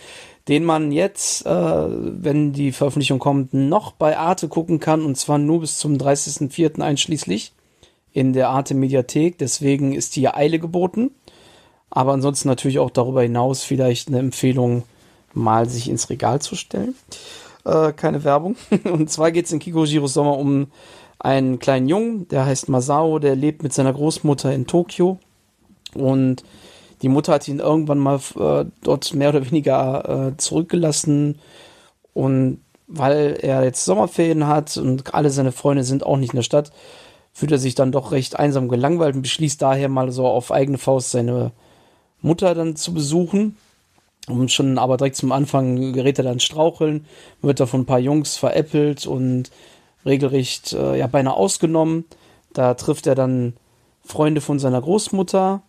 den man jetzt, äh, wenn die Veröffentlichung kommt, noch bei Arte gucken kann und zwar nur bis zum 30.04. einschließlich in der Arte Mediathek. Deswegen ist hier Eile geboten. Aber ansonsten natürlich auch darüber hinaus vielleicht eine Empfehlung, mal sich ins Regal zu stellen. Äh, keine Werbung. Und zwar geht es in Kikojiros Sommer um einen kleinen Jungen, der heißt Masao, der lebt mit seiner Großmutter in Tokio. Und die Mutter hat ihn irgendwann mal äh, dort mehr oder weniger äh, zurückgelassen und weil er jetzt Sommerferien hat und alle seine Freunde sind auch nicht in der Stadt, fühlt er sich dann doch recht einsam gelangweilt und beschließt daher mal so auf eigene Faust seine Mutter dann zu besuchen. Und schon aber direkt zum Anfang gerät er dann straucheln, wird da von ein paar Jungs veräppelt und regelrecht äh, ja beinahe ausgenommen. Da trifft er dann Freunde von seiner Großmutter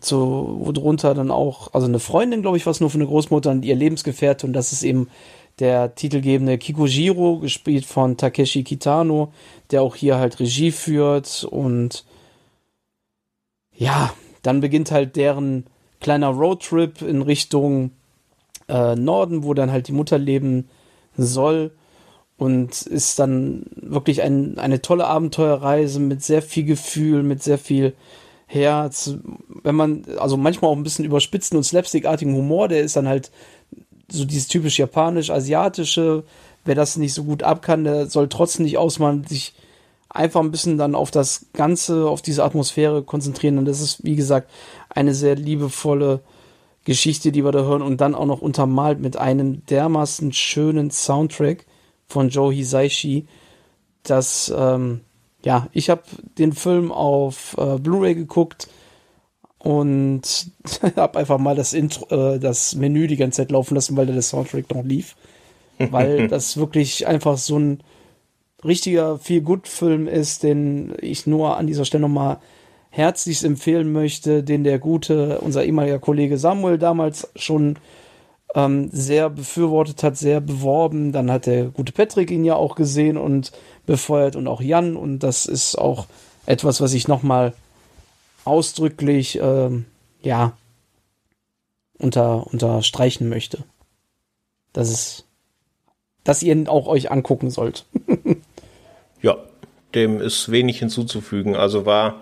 zu, wo drunter dann auch, also eine Freundin, glaube ich, was nur für eine Großmutter und ihr Lebensgefährte und das ist eben der titelgebende Kikujiro, gespielt von Takeshi Kitano, der auch hier halt Regie führt und ja, dann beginnt halt deren kleiner Roadtrip in Richtung äh, Norden, wo dann halt die Mutter leben soll und ist dann wirklich ein, eine tolle Abenteuerreise mit sehr viel Gefühl, mit sehr viel Herz, wenn man, also manchmal auch ein bisschen überspitzten und slapstickartigen Humor, der ist dann halt so dieses typisch japanisch-asiatische. Wer das nicht so gut ab kann, der soll trotzdem nicht ausmalen, sich einfach ein bisschen dann auf das Ganze, auf diese Atmosphäre konzentrieren. Und das ist, wie gesagt, eine sehr liebevolle Geschichte, die wir da hören. Und dann auch noch untermalt mit einem dermaßen schönen Soundtrack von Joe Hisaishi, dass, ähm, ja, ich habe den Film auf äh, Blu-ray geguckt und habe einfach mal das Intro, äh, das Menü die ganze Zeit laufen lassen, weil da der Soundtrack noch lief. Weil das wirklich einfach so ein richtiger Feel-Good-Film ist, den ich nur an dieser Stelle nochmal herzlichst empfehlen möchte, den der gute, unser ehemaliger Kollege Samuel damals schon ähm, sehr befürwortet hat, sehr beworben. Dann hat der gute Patrick ihn ja auch gesehen und befeuert und auch Jan. Und das ist auch etwas, was ich nochmal ausdrücklich, ähm, ja, unter, unterstreichen möchte. Das ist, dass ihr ihn auch euch angucken sollt. ja, dem ist wenig hinzuzufügen. Also war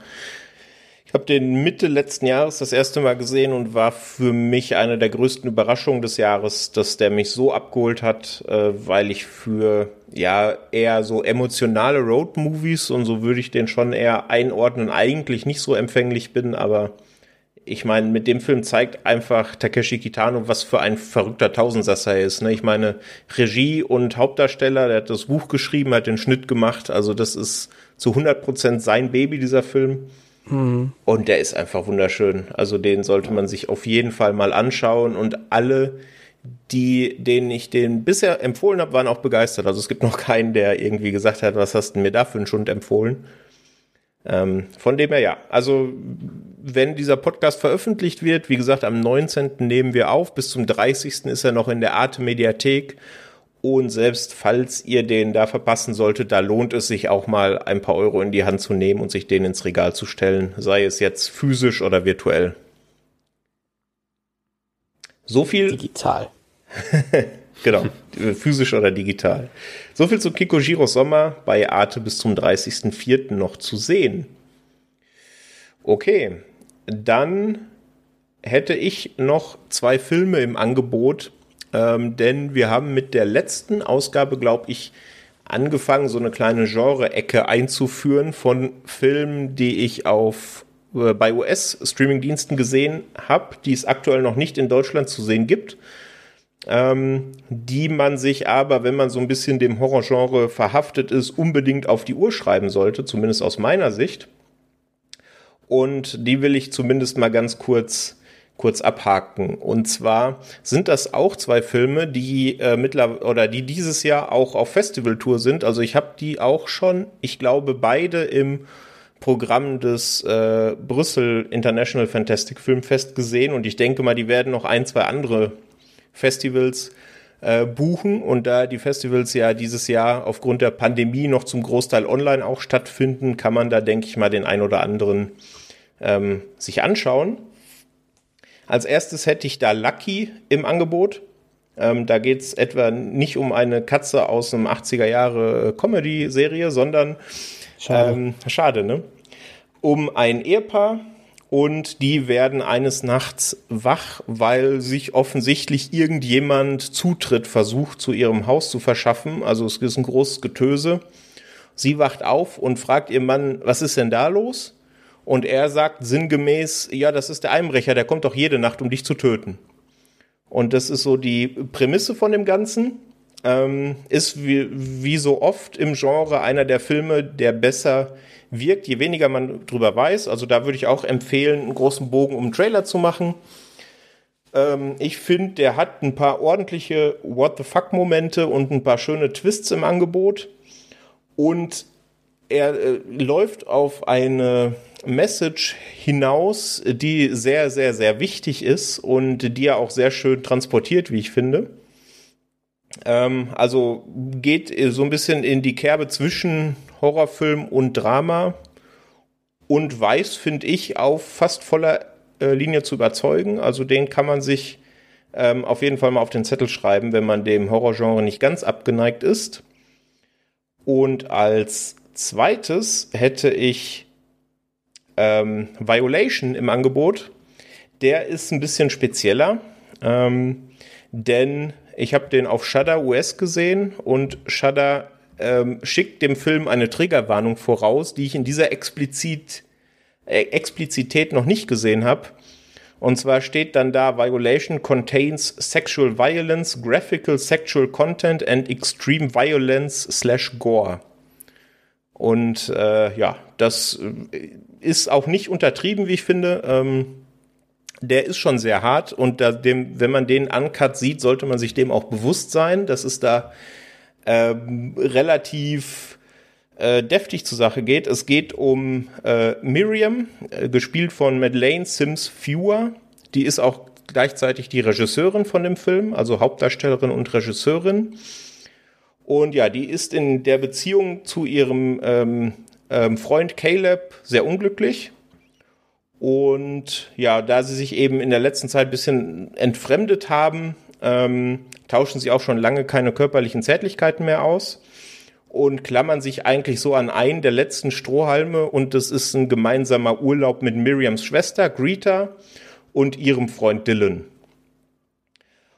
habe den Mitte letzten Jahres das erste Mal gesehen und war für mich eine der größten Überraschungen des Jahres, dass der mich so abgeholt hat, äh, weil ich für ja eher so emotionale Road-Movies und so würde ich den schon eher einordnen, eigentlich nicht so empfänglich bin, aber ich meine, mit dem Film zeigt einfach Takeshi Kitano, was für ein verrückter Tausendsasser er ist. Ne? Ich meine, Regie und Hauptdarsteller, der hat das Buch geschrieben, hat den Schnitt gemacht. Also das ist zu 100 Prozent sein Baby, dieser Film. Mhm. Und der ist einfach wunderschön. Also den sollte man sich auf jeden Fall mal anschauen und alle, die, denen ich den bisher empfohlen habe, waren auch begeistert. Also es gibt noch keinen, der irgendwie gesagt hat, was hast du mir da für einen Schund empfohlen? Ähm, von dem her ja. Also wenn dieser Podcast veröffentlicht wird, wie gesagt, am 19. nehmen wir auf, bis zum 30. ist er noch in der Arte Mediathek und selbst falls ihr den da verpassen solltet, da lohnt es sich auch mal ein paar Euro in die Hand zu nehmen und sich den ins Regal zu stellen, sei es jetzt physisch oder virtuell. So viel. Digital. genau, physisch oder digital. So viel zu Kikojiro Sommer bei Arte bis zum 30.04. noch zu sehen. Okay, dann hätte ich noch zwei Filme im Angebot, ähm, denn wir haben mit der letzten Ausgabe, glaube ich, angefangen, so eine kleine Genre-Ecke einzuführen von Filmen, die ich auf äh, bei US-Streaming-Diensten gesehen habe, die es aktuell noch nicht in Deutschland zu sehen gibt, ähm, die man sich aber, wenn man so ein bisschen dem Horrorgenre verhaftet ist, unbedingt auf die Uhr schreiben sollte, zumindest aus meiner Sicht. Und die will ich zumindest mal ganz kurz kurz abhaken. Und zwar sind das auch zwei Filme, die äh, mittlerweile oder die dieses Jahr auch auf Festivaltour sind. Also ich habe die auch schon, ich glaube, beide im Programm des äh, Brüssel International Fantastic Film Fest gesehen und ich denke mal, die werden noch ein, zwei andere Festivals äh, buchen und da die Festivals ja dieses Jahr aufgrund der Pandemie noch zum Großteil online auch stattfinden, kann man da, denke ich mal, den ein oder anderen ähm, sich anschauen. Als erstes hätte ich da Lucky im Angebot. Ähm, da geht es etwa nicht um eine Katze aus einem 80er Jahre Comedy-Serie, sondern schade. Ähm, schade, ne? Um ein Ehepaar und die werden eines Nachts wach, weil sich offensichtlich irgendjemand Zutritt versucht, zu ihrem Haus zu verschaffen. Also es ist ein großes Getöse. Sie wacht auf und fragt ihr Mann, was ist denn da los? Und er sagt sinngemäß, ja, das ist der Einbrecher, der kommt doch jede Nacht, um dich zu töten. Und das ist so die Prämisse von dem Ganzen. Ähm, ist wie, wie so oft im Genre einer der Filme, der besser wirkt, je weniger man drüber weiß. Also da würde ich auch empfehlen, einen großen Bogen um einen Trailer zu machen. Ähm, ich finde, der hat ein paar ordentliche What the fuck-Momente und ein paar schöne Twists im Angebot. Und er äh, läuft auf eine Message hinaus, die sehr, sehr, sehr wichtig ist und die er auch sehr schön transportiert, wie ich finde. Ähm, also geht so ein bisschen in die Kerbe zwischen Horrorfilm und Drama und weiß, finde ich, auf fast voller äh, Linie zu überzeugen. Also den kann man sich ähm, auf jeden Fall mal auf den Zettel schreiben, wenn man dem Horrorgenre nicht ganz abgeneigt ist. Und als zweites hätte ich ähm, Violation im Angebot. Der ist ein bisschen spezieller, ähm, denn ich habe den auf Shudder US gesehen und Shudder ähm, schickt dem Film eine Triggerwarnung voraus, die ich in dieser explizit, äh, Explizität noch nicht gesehen habe. Und zwar steht dann da, Violation contains sexual violence, graphical sexual content and extreme violence slash gore. Und äh, ja, das äh, ist auch nicht untertrieben, wie ich finde. Ähm, der ist schon sehr hart und da dem, wenn man den Uncut sieht, sollte man sich dem auch bewusst sein, dass es da ähm, relativ äh, deftig zur Sache geht. Es geht um äh, Miriam, äh, gespielt von Madeleine Sims Fewer. Die ist auch gleichzeitig die Regisseurin von dem Film, also Hauptdarstellerin und Regisseurin. Und ja, die ist in der Beziehung zu ihrem ähm, ähm, Freund Caleb sehr unglücklich. Und ja, da sie sich eben in der letzten Zeit ein bisschen entfremdet haben, ähm, tauschen sie auch schon lange keine körperlichen Zärtlichkeiten mehr aus und klammern sich eigentlich so an einen der letzten Strohhalme und das ist ein gemeinsamer Urlaub mit Miriams Schwester Greta und ihrem Freund Dylan.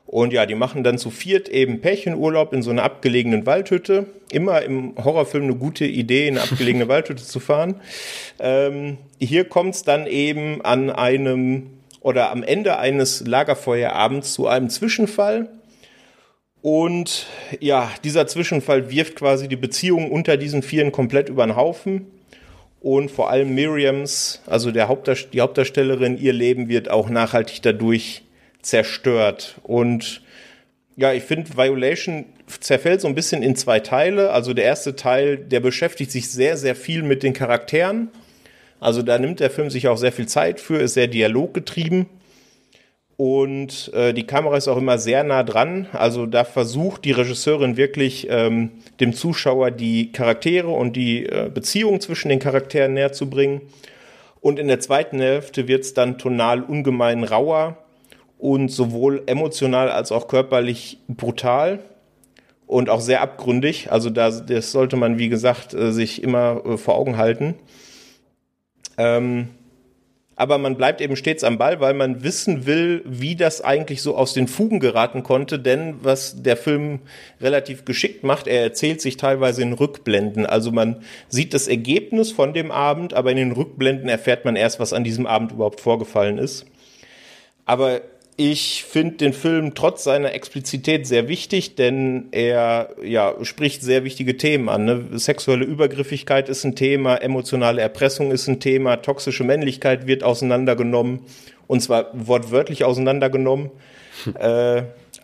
Und ja, die machen dann zu viert eben Pärchenurlaub in so einer abgelegenen Waldhütte. Immer im Horrorfilm eine gute Idee, in eine abgelegene Waldhütte zu fahren. Ähm, hier kommt es dann eben an einem oder am Ende eines Lagerfeuerabends zu einem Zwischenfall. Und ja, dieser Zwischenfall wirft quasi die Beziehung unter diesen Vieren komplett über den Haufen. Und vor allem Miriams, also der Hauptdarst die Hauptdarstellerin, ihr Leben wird auch nachhaltig dadurch zerstört. Und ja, ich finde, Violation zerfällt so ein bisschen in zwei Teile. Also der erste Teil, der beschäftigt sich sehr, sehr viel mit den Charakteren. Also da nimmt der Film sich auch sehr viel Zeit für, ist sehr dialoggetrieben. Und äh, die Kamera ist auch immer sehr nah dran. Also da versucht die Regisseurin wirklich ähm, dem Zuschauer die Charaktere und die äh, Beziehung zwischen den Charakteren näher zu bringen. Und in der zweiten Hälfte wird es dann tonal ungemein rauer und sowohl emotional als auch körperlich brutal und auch sehr abgründig. Also da, das sollte man, wie gesagt, äh, sich immer äh, vor Augen halten. Ähm, aber man bleibt eben stets am Ball, weil man wissen will, wie das eigentlich so aus den Fugen geraten konnte. Denn was der Film relativ geschickt macht, er erzählt sich teilweise in Rückblenden. Also man sieht das Ergebnis von dem Abend, aber in den Rückblenden erfährt man erst, was an diesem Abend überhaupt vorgefallen ist. Aber ich finde den Film trotz seiner Explizität sehr wichtig, denn er ja, spricht sehr wichtige Themen an. Ne? Sexuelle Übergriffigkeit ist ein Thema, emotionale Erpressung ist ein Thema, toxische Männlichkeit wird auseinandergenommen und zwar wortwörtlich auseinandergenommen. äh,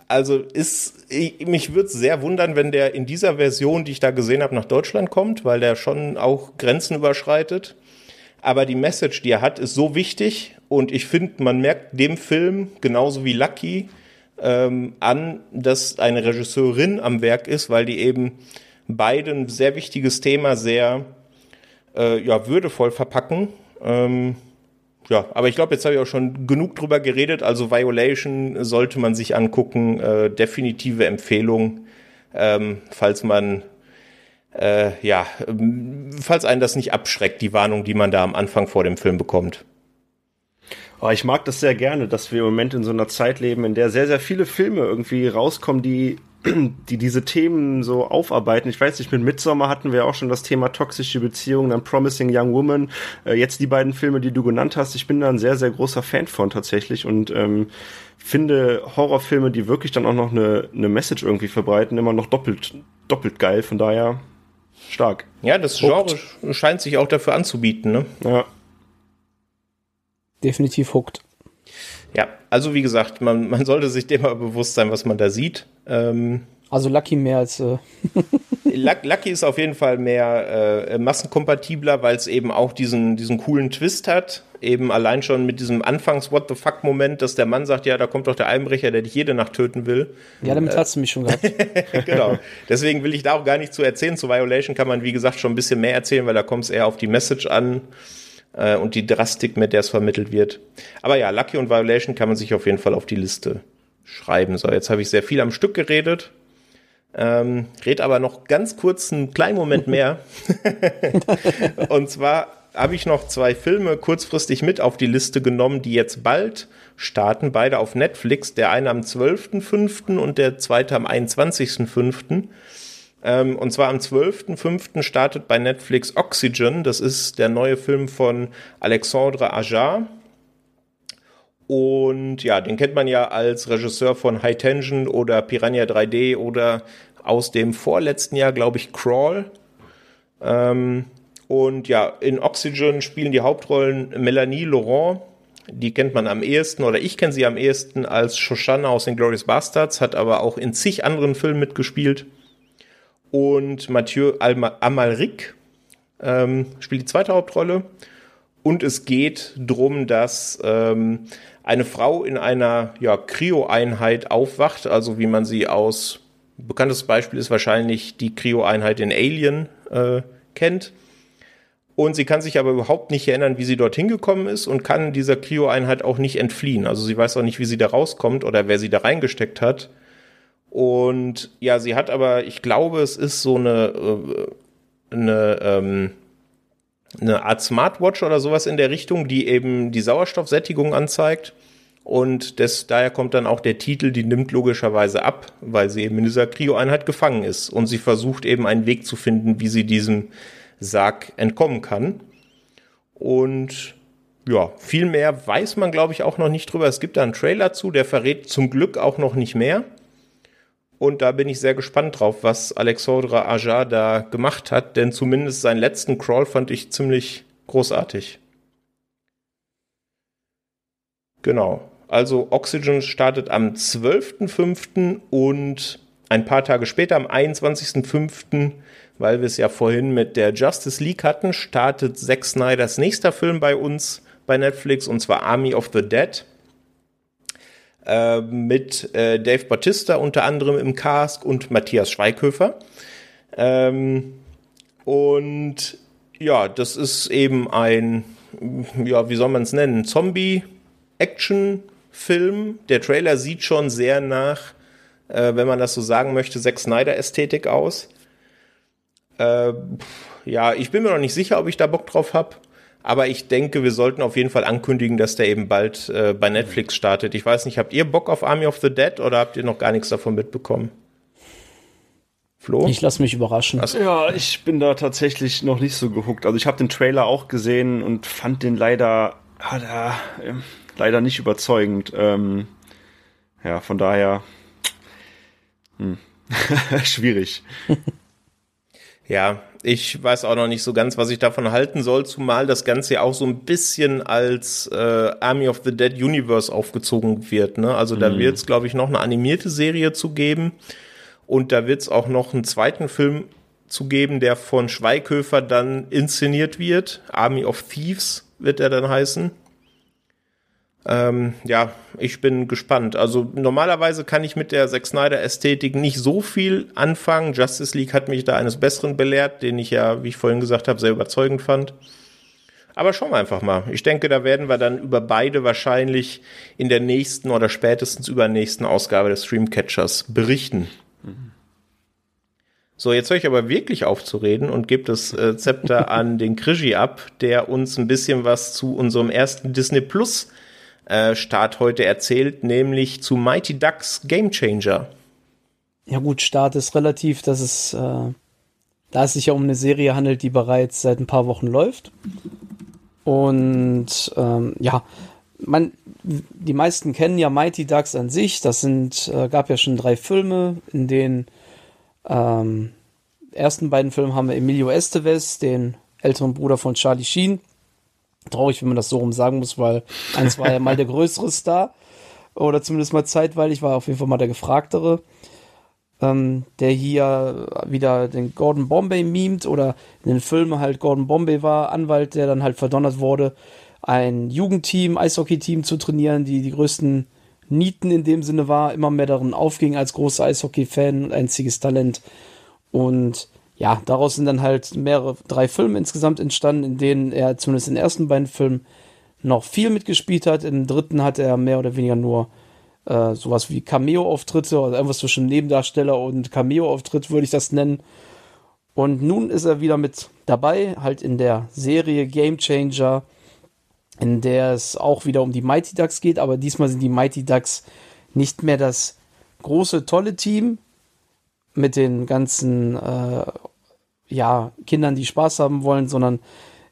also ist, ich, mich würde es sehr wundern, wenn der in dieser Version, die ich da gesehen habe, nach Deutschland kommt, weil der schon auch Grenzen überschreitet. Aber die Message, die er hat, ist so wichtig und ich finde, man merkt dem Film, genauso wie Lucky, ähm, an, dass eine Regisseurin am Werk ist, weil die eben beide ein sehr wichtiges Thema sehr äh, ja, würdevoll verpacken. Ähm, ja, aber ich glaube, jetzt habe ich auch schon genug drüber geredet. Also Violation sollte man sich angucken. Äh, definitive Empfehlung, ähm, falls man äh, ja, falls einen das nicht abschreckt, die Warnung, die man da am Anfang vor dem Film bekommt. Oh, ich mag das sehr gerne, dass wir im Moment in so einer Zeit leben, in der sehr, sehr viele Filme irgendwie rauskommen, die, die diese Themen so aufarbeiten. Ich weiß nicht, mit Midsommar hatten wir auch schon das Thema toxische Beziehungen, dann Promising Young Woman, äh, jetzt die beiden Filme, die du genannt hast. Ich bin da ein sehr, sehr großer Fan von tatsächlich und ähm, finde Horrorfilme, die wirklich dann auch noch eine, eine Message irgendwie verbreiten, immer noch doppelt, doppelt geil. Von daher stark. Ja, das Genre Hooked. scheint sich auch dafür anzubieten, ne? Ja definitiv hooked. Ja, also wie gesagt, man, man sollte sich dem mal bewusst sein, was man da sieht. Ähm, also Lucky mehr als. Äh Lucky ist auf jeden Fall mehr äh, massenkompatibler, weil es eben auch diesen, diesen coolen Twist hat. Eben allein schon mit diesem Anfangs-What the fuck-Moment, dass der Mann sagt, ja, da kommt doch der Einbrecher, der dich jede Nacht töten will. Ja, damit äh, hast du mich schon gehabt. genau. Deswegen will ich da auch gar nicht zu erzählen. Zu Violation kann man, wie gesagt, schon ein bisschen mehr erzählen, weil da kommt es eher auf die Message an äh, und die Drastik, mit der es vermittelt wird. Aber ja, Lucky und Violation kann man sich auf jeden Fall auf die Liste schreiben. So, jetzt habe ich sehr viel am Stück geredet. Ähm, red aber noch ganz kurz einen kleinen Moment mehr. und zwar habe ich noch zwei Filme kurzfristig mit auf die Liste genommen, die jetzt bald starten, beide auf Netflix. Der eine am 12.05. und der zweite am 21.05. Ähm, und zwar am 12.05. startet bei Netflix Oxygen. Das ist der neue Film von Alexandre Ajar. Und ja, den kennt man ja als Regisseur von High Tension oder Piranha 3D oder aus dem vorletzten Jahr, glaube ich, Crawl. Ähm, und ja, in Oxygen spielen die Hauptrollen Melanie Laurent, die kennt man am ehesten oder ich kenne sie am ehesten als Shoshana aus den Glorious Bastards, hat aber auch in zig anderen Filmen mitgespielt und Mathieu Amalric ähm, spielt die zweite Hauptrolle. Und es geht darum, dass ähm, eine Frau in einer ja, Kryo-Einheit aufwacht, also wie man sie aus, bekanntes Beispiel ist wahrscheinlich die Kryo-Einheit in Alien äh, kennt. Und sie kann sich aber überhaupt nicht erinnern, wie sie dorthin gekommen ist und kann dieser Kryo-Einheit auch nicht entfliehen. Also sie weiß auch nicht, wie sie da rauskommt oder wer sie da reingesteckt hat. Und ja, sie hat aber, ich glaube, es ist so eine, äh, eine, ähm, eine Art Smartwatch oder sowas in der Richtung, die eben die Sauerstoffsättigung anzeigt. Und das, daher kommt dann auch der Titel, die nimmt logischerweise ab, weil sie eben in dieser Kryo-Einheit gefangen ist. Und sie versucht eben einen Weg zu finden, wie sie diesem Sarg entkommen kann. Und ja, viel mehr weiß man, glaube ich, auch noch nicht drüber. Es gibt da einen Trailer zu, der verrät zum Glück auch noch nicht mehr. Und da bin ich sehr gespannt drauf, was Alexandre Ajar da gemacht hat, denn zumindest seinen letzten Crawl fand ich ziemlich großartig. Genau. Also Oxygen startet am 12.05. und ein paar Tage später, am 21.05., weil wir es ja vorhin mit der Justice League hatten, startet Zack Snyders nächster Film bei uns bei Netflix und zwar Army of the Dead. Äh, mit äh, Dave Bautista unter anderem im Cast und Matthias Schweighöfer. Ähm, und ja, das ist eben ein, ja, wie soll man es nennen, Zombie-Action-Film. Der Trailer sieht schon sehr nach, äh, wenn man das so sagen möchte, Zack Snyder-Ästhetik aus. Äh, ja, ich bin mir noch nicht sicher, ob ich da Bock drauf habe. Aber ich denke, wir sollten auf jeden Fall ankündigen, dass der eben bald äh, bei Netflix startet. Ich weiß nicht, habt ihr Bock auf Army of the Dead oder habt ihr noch gar nichts davon mitbekommen? Flo? Ich lasse mich überraschen. Also, ja, ich bin da tatsächlich noch nicht so gehuckt. Also ich habe den Trailer auch gesehen und fand den leider, ah, äh, leider nicht überzeugend. Ähm, ja, von daher hm. schwierig. Ja, ich weiß auch noch nicht so ganz, was ich davon halten soll, zumal das Ganze ja auch so ein bisschen als äh, Army of the Dead Universe aufgezogen wird. Ne? Also da mhm. wird es, glaube ich, noch eine animierte Serie zu geben. Und da wird es auch noch einen zweiten Film zu geben, der von Schweighöfer dann inszeniert wird. Army of Thieves wird er dann heißen. Ähm, ja, ich bin gespannt. Also normalerweise kann ich mit der Zack Snyder Ästhetik nicht so viel anfangen. Justice League hat mich da eines Besseren belehrt, den ich ja, wie ich vorhin gesagt habe, sehr überzeugend fand. Aber schauen wir einfach mal. Ich denke, da werden wir dann über beide wahrscheinlich in der nächsten oder spätestens übernächsten Ausgabe des Streamcatchers berichten. So, jetzt höre ich aber wirklich auf zu reden und gebe das äh, Zepter an den Krischi ab, der uns ein bisschen was zu unserem ersten Disney Plus äh, Start heute erzählt, nämlich zu Mighty Ducks Game Changer. Ja gut, Start ist relativ, dass es, äh, da es sich ja um eine Serie handelt, die bereits seit ein paar Wochen läuft. Und ähm, ja, man, die meisten kennen ja Mighty Ducks an sich. Das sind, äh, gab ja schon drei Filme, in den ähm, ersten beiden Filmen haben wir Emilio Estevez, den älteren Bruder von Charlie Sheen, Traurig, wenn man das so rum sagen muss, weil eins war ja mal der größere Star. Oder zumindest mal zeitweilig war auf jeden Fall mal der gefragtere. Ähm, der hier wieder den Gordon Bombay mimt oder in den Filmen halt Gordon Bombay war, Anwalt, der dann halt verdonnert wurde, ein Jugendteam, Eishockey-Team zu trainieren, die die größten Nieten in dem Sinne war, immer mehr darin aufging als großer Eishockey-Fan und einziges Talent. Und ja, daraus sind dann halt mehrere, drei Filme insgesamt entstanden, in denen er zumindest in den ersten beiden Filmen noch viel mitgespielt hat. Im dritten hat er mehr oder weniger nur äh, sowas wie Cameo-Auftritte, also irgendwas zwischen Nebendarsteller und Cameo-Auftritt würde ich das nennen. Und nun ist er wieder mit dabei, halt in der Serie Game Changer, in der es auch wieder um die Mighty Ducks geht, aber diesmal sind die Mighty Ducks nicht mehr das große, tolle Team, mit den ganzen äh, ja, Kindern, die Spaß haben wollen, sondern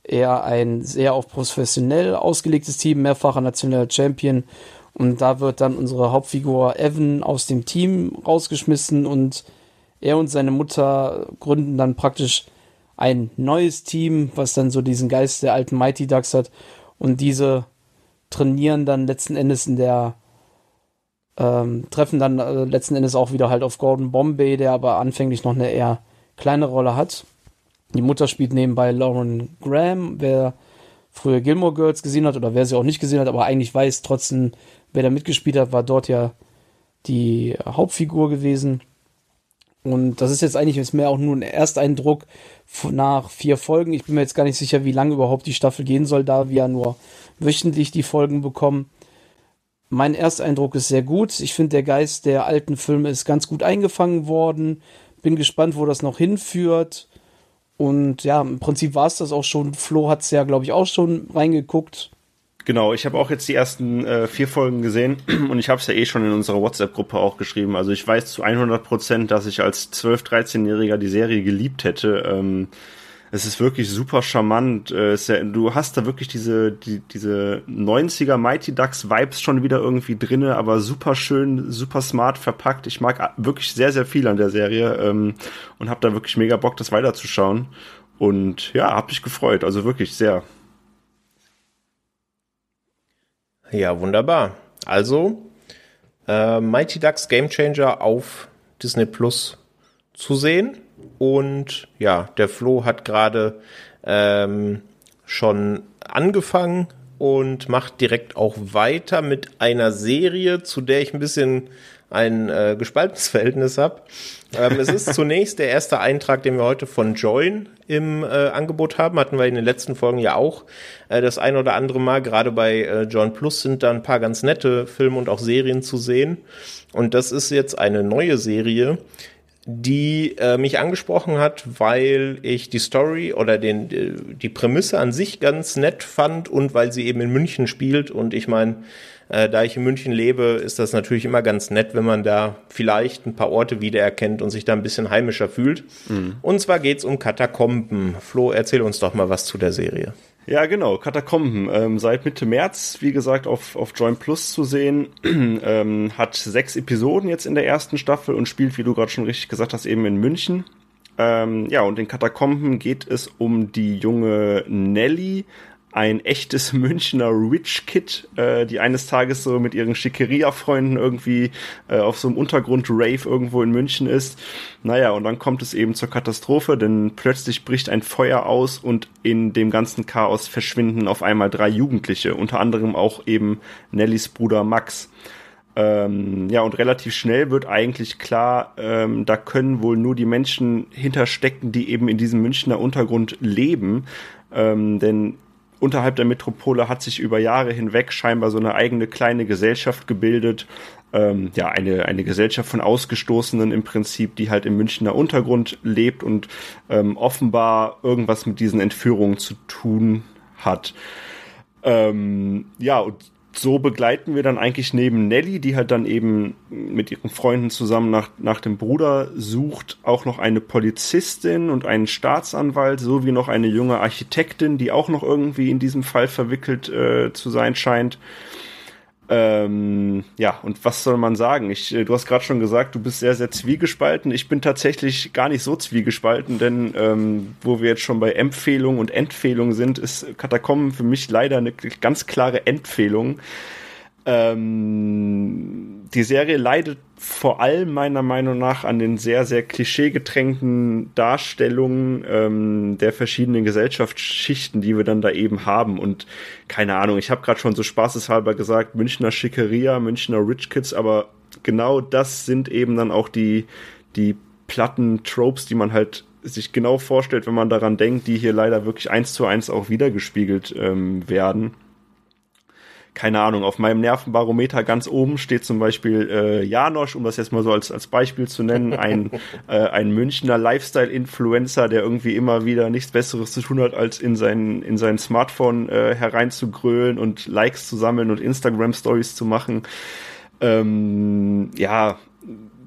eher ein sehr auf professionell ausgelegtes Team, mehrfacher nationaler Champion. Und da wird dann unsere Hauptfigur Evan aus dem Team rausgeschmissen und er und seine Mutter gründen dann praktisch ein neues Team, was dann so diesen Geist der alten Mighty Ducks hat. Und diese trainieren dann letzten Endes in der, ähm, treffen dann äh, letzten Endes auch wieder halt auf Gordon Bombay, der aber anfänglich noch eine eher kleine Rolle hat. Die Mutter spielt nebenbei Lauren Graham, wer früher Gilmore Girls gesehen hat oder wer sie auch nicht gesehen hat, aber eigentlich weiß trotzdem, wer da mitgespielt hat, war dort ja die Hauptfigur gewesen. Und das ist jetzt eigentlich mehr auch nur ein Ersteindruck nach vier Folgen. Ich bin mir jetzt gar nicht sicher, wie lange überhaupt die Staffel gehen soll, da wir ja nur wöchentlich die Folgen bekommen. Mein Ersteindruck ist sehr gut. Ich finde, der Geist der alten Filme ist ganz gut eingefangen worden. Bin gespannt, wo das noch hinführt. Und ja, im Prinzip war es das auch schon. Flo hat es ja, glaube ich, auch schon reingeguckt. Genau, ich habe auch jetzt die ersten äh, vier Folgen gesehen und ich habe es ja eh schon in unserer WhatsApp-Gruppe auch geschrieben. Also ich weiß zu 100 Prozent, dass ich als 12-, 13-Jähriger die Serie geliebt hätte. Ähm, es ist wirklich super charmant. Äh, ja, du hast da wirklich diese, die, diese 90er Mighty Ducks Vibes schon wieder irgendwie drinne, aber super schön, super smart verpackt. Ich mag wirklich sehr, sehr viel an der Serie ähm, und habe da wirklich mega Bock, das weiterzuschauen. Und ja, hab mich gefreut. Also wirklich sehr. Ja, wunderbar. Also, äh, Mighty Ducks Game Changer auf Disney Plus zu sehen. Und ja, der Flo hat gerade ähm, schon angefangen und macht direkt auch weiter mit einer Serie, zu der ich ein bisschen ein äh, gespaltenes Verhältnis habe. Ähm, es ist zunächst der erste Eintrag, den wir heute von Join im äh, Angebot haben. Hatten wir in den letzten Folgen ja auch äh, das ein oder andere Mal. Gerade bei äh, Join Plus sind da ein paar ganz nette Filme und auch Serien zu sehen. Und das ist jetzt eine neue Serie, die äh, mich angesprochen hat, weil ich die Story oder den, die Prämisse an sich ganz nett fand und weil sie eben in München spielt. Und ich meine, äh, da ich in München lebe, ist das natürlich immer ganz nett, wenn man da vielleicht ein paar Orte wiedererkennt und sich da ein bisschen heimischer fühlt. Mhm. Und zwar geht's um Katakomben. Flo, erzähl uns doch mal was zu der Serie. Ja, genau, Katakomben. Ähm, seit Mitte März, wie gesagt, auf, auf Join Plus zu sehen. ähm, hat sechs Episoden jetzt in der ersten Staffel und spielt, wie du gerade schon richtig gesagt hast, eben in München. Ähm, ja, und in Katakomben geht es um die junge Nelly, ein echtes Münchner Rich Kid, äh, die eines Tages so mit ihren Schickeria-Freunden irgendwie äh, auf so einem Untergrund-Rave irgendwo in München ist. Naja, und dann kommt es eben zur Katastrophe, denn plötzlich bricht ein Feuer aus und in dem ganzen Chaos verschwinden auf einmal drei Jugendliche, unter anderem auch eben Nellys Bruder Max. Ähm, ja, und relativ schnell wird eigentlich klar, ähm, da können wohl nur die Menschen hinterstecken, die eben in diesem Münchner Untergrund leben. Ähm, denn unterhalb der Metropole hat sich über Jahre hinweg scheinbar so eine eigene kleine Gesellschaft gebildet. Ähm, ja, eine, eine Gesellschaft von Ausgestoßenen im Prinzip, die halt im Münchner Untergrund lebt und ähm, offenbar irgendwas mit diesen Entführungen zu tun hat. Ähm, ja, und so begleiten wir dann eigentlich neben Nelly, die halt dann eben mit ihren Freunden zusammen nach, nach dem Bruder sucht, auch noch eine Polizistin und einen Staatsanwalt sowie noch eine junge Architektin, die auch noch irgendwie in diesem Fall verwickelt äh, zu sein scheint. Ähm, ja, und was soll man sagen? Ich, äh, du hast gerade schon gesagt, du bist sehr, sehr zwiegespalten. Ich bin tatsächlich gar nicht so zwiegespalten, denn ähm, wo wir jetzt schon bei Empfehlung und Empfehlung sind, ist Katakomben für mich leider eine ganz klare Empfehlung. Ähm, die Serie leidet vor allem meiner Meinung nach an den sehr, sehr klischeegetränkten Darstellungen ähm, der verschiedenen Gesellschaftsschichten, die wir dann da eben haben. Und keine Ahnung, ich habe gerade schon so spaßeshalber gesagt, Münchner Schickeria, Münchner Rich Kids, aber genau das sind eben dann auch die, die platten Tropes, die man halt sich genau vorstellt, wenn man daran denkt, die hier leider wirklich eins zu eins auch wiedergespiegelt ähm, werden keine Ahnung, auf meinem Nervenbarometer ganz oben steht zum Beispiel äh, Janosch, um das jetzt mal so als, als Beispiel zu nennen, ein, äh, ein Münchner Lifestyle-Influencer, der irgendwie immer wieder nichts Besseres zu tun hat, als in sein, in sein Smartphone äh, hereinzugrölen und Likes zu sammeln und Instagram-Stories zu machen. Ähm, ja,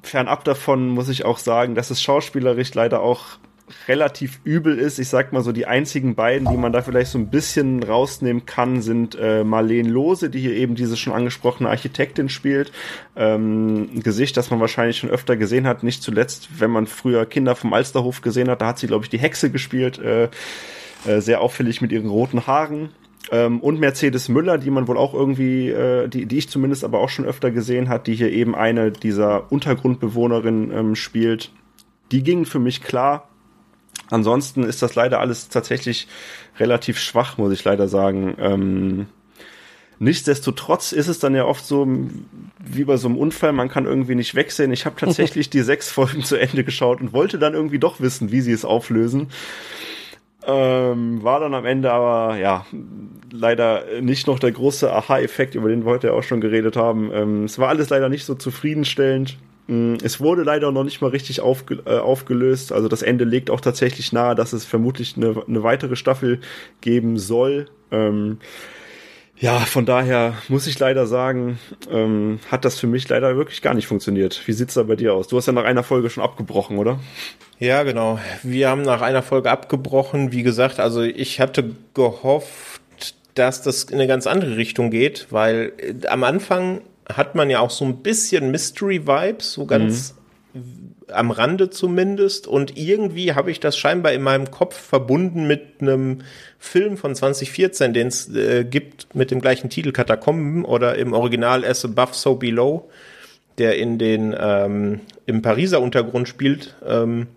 fernab davon muss ich auch sagen, dass es schauspielerisch leider auch relativ übel ist. Ich sag mal so, die einzigen beiden, die man da vielleicht so ein bisschen rausnehmen kann, sind äh, Marlene Lose, die hier eben diese schon angesprochene Architektin spielt. Ähm, ein Gesicht, das man wahrscheinlich schon öfter gesehen hat, nicht zuletzt, wenn man früher Kinder vom Alsterhof gesehen hat, da hat sie, glaube ich, die Hexe gespielt. Äh, äh, sehr auffällig mit ihren roten Haaren. Ähm, und Mercedes Müller, die man wohl auch irgendwie, äh, die, die ich zumindest aber auch schon öfter gesehen hat, die hier eben eine dieser Untergrundbewohnerinnen ähm, spielt. Die gingen für mich klar. Ansonsten ist das leider alles tatsächlich relativ schwach, muss ich leider sagen. Ähm, nichtsdestotrotz ist es dann ja oft so, wie bei so einem Unfall, man kann irgendwie nicht wegsehen. Ich habe tatsächlich die sechs Folgen zu Ende geschaut und wollte dann irgendwie doch wissen, wie sie es auflösen. Ähm, war dann am Ende aber, ja, leider nicht noch der große Aha-Effekt, über den wir heute auch schon geredet haben. Ähm, es war alles leider nicht so zufriedenstellend. Mm, es wurde leider noch nicht mal richtig aufge äh, aufgelöst. Also das Ende legt auch tatsächlich nahe, dass es vermutlich eine, eine weitere Staffel geben soll. Ähm, ja, von daher muss ich leider sagen, ähm, hat das für mich leider wirklich gar nicht funktioniert. Wie sieht's da bei dir aus? Du hast ja nach einer Folge schon abgebrochen, oder? Ja, genau. Wir haben nach einer Folge abgebrochen. Wie gesagt, also ich hatte gehofft, dass das in eine ganz andere Richtung geht, weil äh, am Anfang hat man ja auch so ein bisschen Mystery-Vibes, so ganz mhm. am Rande zumindest. Und irgendwie habe ich das scheinbar in meinem Kopf verbunden mit einem Film von 2014, den es äh, gibt mit dem gleichen Titel Katakomben oder im Original As Above, So Below, der in den ähm, im Pariser Untergrund spielt. Ähm,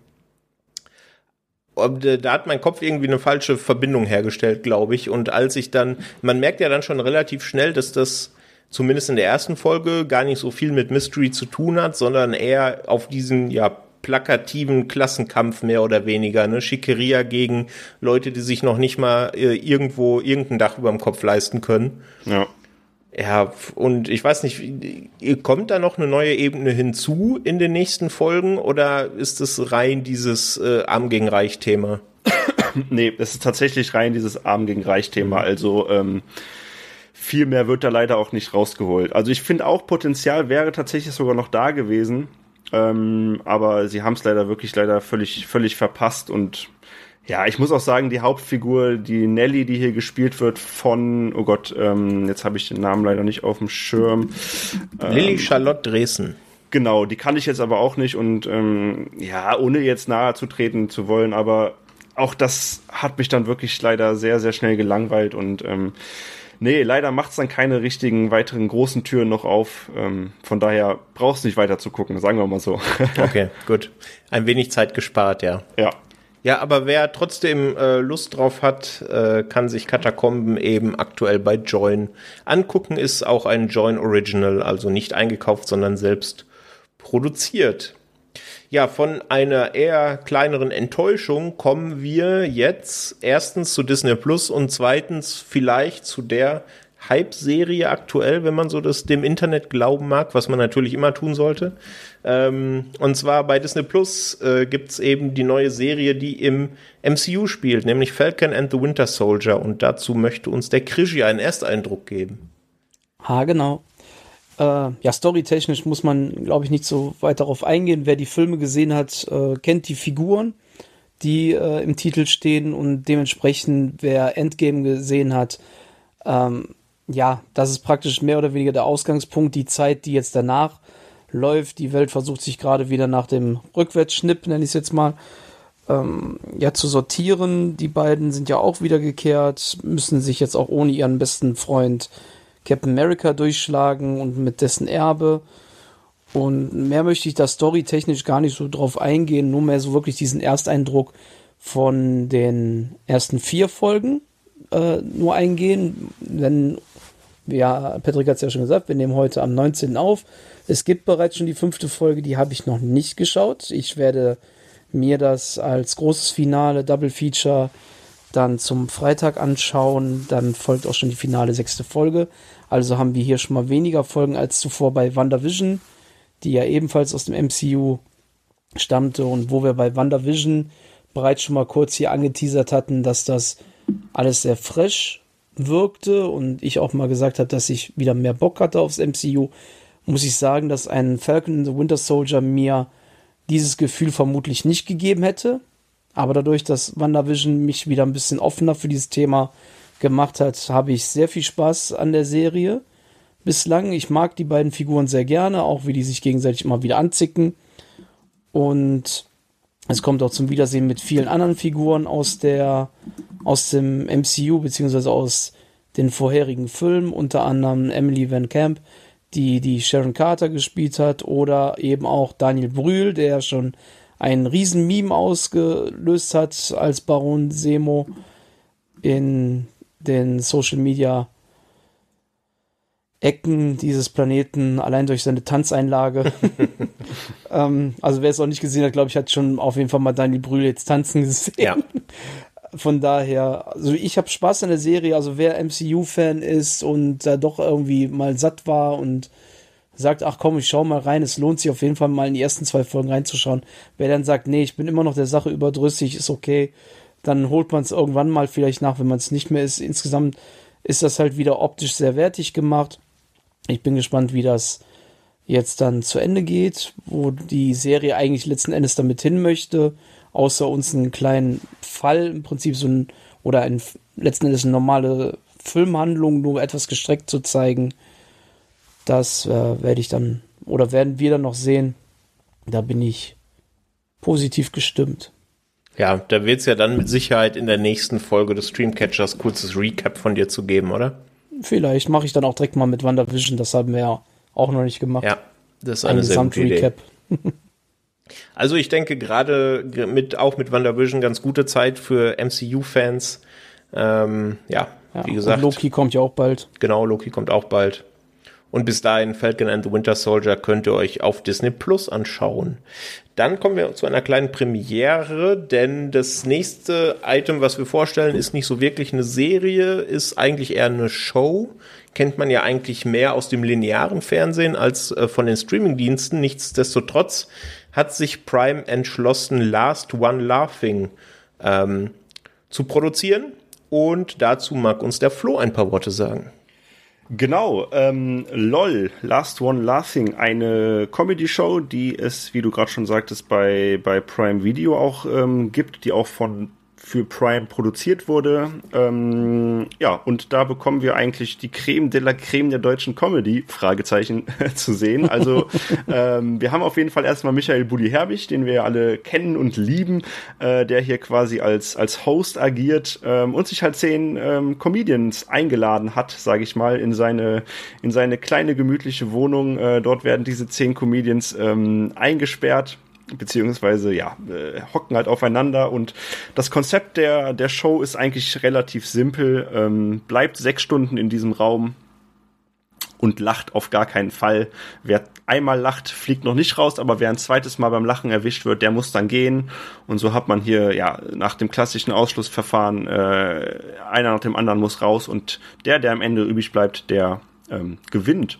äh, da hat mein Kopf irgendwie eine falsche Verbindung hergestellt, glaube ich. Und als ich dann, man merkt ja dann schon relativ schnell, dass das zumindest in der ersten Folge gar nicht so viel mit Mystery zu tun hat, sondern eher auf diesen, ja, plakativen Klassenkampf mehr oder weniger, ne? Schickeria gegen Leute, die sich noch nicht mal äh, irgendwo irgendein Dach über dem Kopf leisten können. Ja. Ja, und ich weiß nicht, kommt da noch eine neue Ebene hinzu in den nächsten Folgen oder ist es rein dieses äh, Arm gegen Reich Thema? nee, es ist tatsächlich rein dieses Arm gegen Reich Thema. Also ähm, viel mehr wird da leider auch nicht rausgeholt. Also ich finde auch Potenzial wäre tatsächlich sogar noch da gewesen. Ähm, aber sie haben es leider wirklich leider völlig, völlig verpasst und ja, ich muss auch sagen, die Hauptfigur, die Nelly, die hier gespielt wird von, oh Gott, ähm, jetzt habe ich den Namen leider nicht auf dem Schirm. Ähm, Lilly Charlotte Dresden. Genau, die kann ich jetzt aber auch nicht und ähm, ja, ohne jetzt nahe zu treten zu wollen, aber auch das hat mich dann wirklich leider sehr, sehr schnell gelangweilt und ähm, Nee, leider macht es dann keine richtigen weiteren großen Türen noch auf. Ähm, von daher brauchst du nicht weiter zu gucken, sagen wir mal so. okay, gut. Ein wenig Zeit gespart, ja. Ja. Ja, aber wer trotzdem äh, Lust drauf hat, äh, kann sich Katakomben eben aktuell bei Join angucken. Ist auch ein Join Original, also nicht eingekauft, sondern selbst produziert. Ja, von einer eher kleineren Enttäuschung kommen wir jetzt erstens zu Disney Plus und zweitens vielleicht zu der Hype-Serie aktuell, wenn man so das dem Internet glauben mag, was man natürlich immer tun sollte. Ähm, und zwar bei Disney Plus äh, gibt's eben die neue Serie, die im MCU spielt, nämlich Falcon and the Winter Soldier. Und dazu möchte uns der Krischi einen Ersteindruck geben. Ha, genau. Äh, ja, storytechnisch muss man, glaube ich, nicht so weit darauf eingehen. Wer die Filme gesehen hat, äh, kennt die Figuren, die äh, im Titel stehen und dementsprechend, wer Endgame gesehen hat, ähm, ja, das ist praktisch mehr oder weniger der Ausgangspunkt, die Zeit, die jetzt danach läuft. Die Welt versucht sich gerade wieder nach dem Rückwärtsschnipp, nenne ich es jetzt mal, ähm, ja, zu sortieren. Die beiden sind ja auch wiedergekehrt, müssen sich jetzt auch ohne ihren besten Freund Captain America durchschlagen und mit dessen Erbe. Und mehr möchte ich da storytechnisch gar nicht so drauf eingehen, nur mehr so wirklich diesen Ersteindruck von den ersten vier Folgen äh, nur eingehen. Wenn, ja, Patrick hat es ja schon gesagt, wir nehmen heute am 19. auf. Es gibt bereits schon die fünfte Folge, die habe ich noch nicht geschaut. Ich werde mir das als großes Finale, Double Feature dann zum Freitag anschauen. Dann folgt auch schon die finale sechste Folge. Also haben wir hier schon mal weniger Folgen als zuvor bei WandaVision, die ja ebenfalls aus dem MCU stammte und wo wir bei WandaVision bereits schon mal kurz hier angeteasert hatten, dass das alles sehr frisch wirkte und ich auch mal gesagt habe, dass ich wieder mehr Bock hatte aufs MCU, muss ich sagen, dass ein Falcon in the Winter Soldier mir dieses Gefühl vermutlich nicht gegeben hätte. Aber dadurch, dass WandaVision mich wieder ein bisschen offener für dieses Thema gemacht hat, habe ich sehr viel Spaß an der Serie. Bislang, ich mag die beiden Figuren sehr gerne, auch wie die sich gegenseitig immer wieder anzicken. Und es kommt auch zum Wiedersehen mit vielen anderen Figuren aus der, aus dem MCU, beziehungsweise aus den vorherigen Filmen, unter anderem Emily Van Camp, die die Sharon Carter gespielt hat, oder eben auch Daniel Brühl, der schon ein riesen Meme ausgelöst hat als Baron Semo in den Social Media Ecken dieses Planeten, allein durch seine Tanzeinlage. ähm, also wer es auch nicht gesehen hat, glaube ich, hat schon auf jeden Fall mal Daniel Brühl jetzt tanzen gesehen. Ja. Von daher, also ich habe Spaß an der Serie. Also wer MCU-Fan ist und da doch irgendwie mal satt war und sagt, ach komm, ich schau mal rein, es lohnt sich auf jeden Fall mal in die ersten zwei Folgen reinzuschauen. Wer dann sagt, nee, ich bin immer noch der Sache überdrüssig, ist okay, dann holt man es irgendwann mal vielleicht nach, wenn man es nicht mehr ist. Insgesamt ist das halt wieder optisch sehr wertig gemacht. Ich bin gespannt, wie das jetzt dann zu Ende geht, wo die Serie eigentlich letzten Endes damit hin möchte, außer uns einen kleinen Fall, im Prinzip so ein, oder ein, letzten Endes eine normale Filmhandlung, nur etwas gestreckt zu zeigen. Das äh, werde ich dann, oder werden wir dann noch sehen. Da bin ich positiv gestimmt. Ja, da wird es ja dann mit Sicherheit in der nächsten Folge des Streamcatchers kurzes Recap von dir zu geben, oder? Vielleicht mache ich dann auch direkt mal mit WandaVision, das haben wir ja auch noch nicht gemacht. Ja, das ist eine Ein sehr gute Idee. Also ich denke gerade mit auch mit WandaVision ganz gute Zeit für MCU-Fans. Ähm, ja, ja, wie gesagt. Loki kommt ja auch bald. Genau, Loki kommt auch bald. Und bis dahin Falcon and the Winter Soldier könnt ihr euch auf Disney Plus anschauen. Dann kommen wir zu einer kleinen Premiere, denn das nächste Item, was wir vorstellen, ist nicht so wirklich eine Serie, ist eigentlich eher eine Show. Kennt man ja eigentlich mehr aus dem linearen Fernsehen als äh, von den Streamingdiensten. Nichtsdestotrotz hat sich Prime entschlossen, Last One Laughing ähm, zu produzieren. Und dazu mag uns der Flo ein paar Worte sagen. Genau, ähm, LOL, Last One Laughing, eine Comedy-Show, die es, wie du gerade schon sagtest, bei, bei Prime Video auch ähm, gibt, die auch von für Prime produziert wurde. Ähm, ja, und da bekommen wir eigentlich die Creme de la Creme der deutschen Comedy, Fragezeichen, zu sehen. Also ähm, wir haben auf jeden Fall erstmal Michael Bulli Herbig, den wir ja alle kennen und lieben, äh, der hier quasi als, als Host agiert ähm, und sich halt zehn ähm, Comedians eingeladen hat, sage ich mal, in seine, in seine kleine gemütliche Wohnung. Äh, dort werden diese zehn Comedians ähm, eingesperrt beziehungsweise ja, äh, hocken halt aufeinander und das Konzept der, der Show ist eigentlich relativ simpel. Ähm, bleibt sechs Stunden in diesem Raum und lacht auf gar keinen Fall. Wer einmal lacht, fliegt noch nicht raus, aber wer ein zweites Mal beim Lachen erwischt wird, der muss dann gehen. Und so hat man hier ja nach dem klassischen Ausschlussverfahren äh, einer nach dem anderen muss raus und der, der am Ende übrig bleibt, der ähm, gewinnt.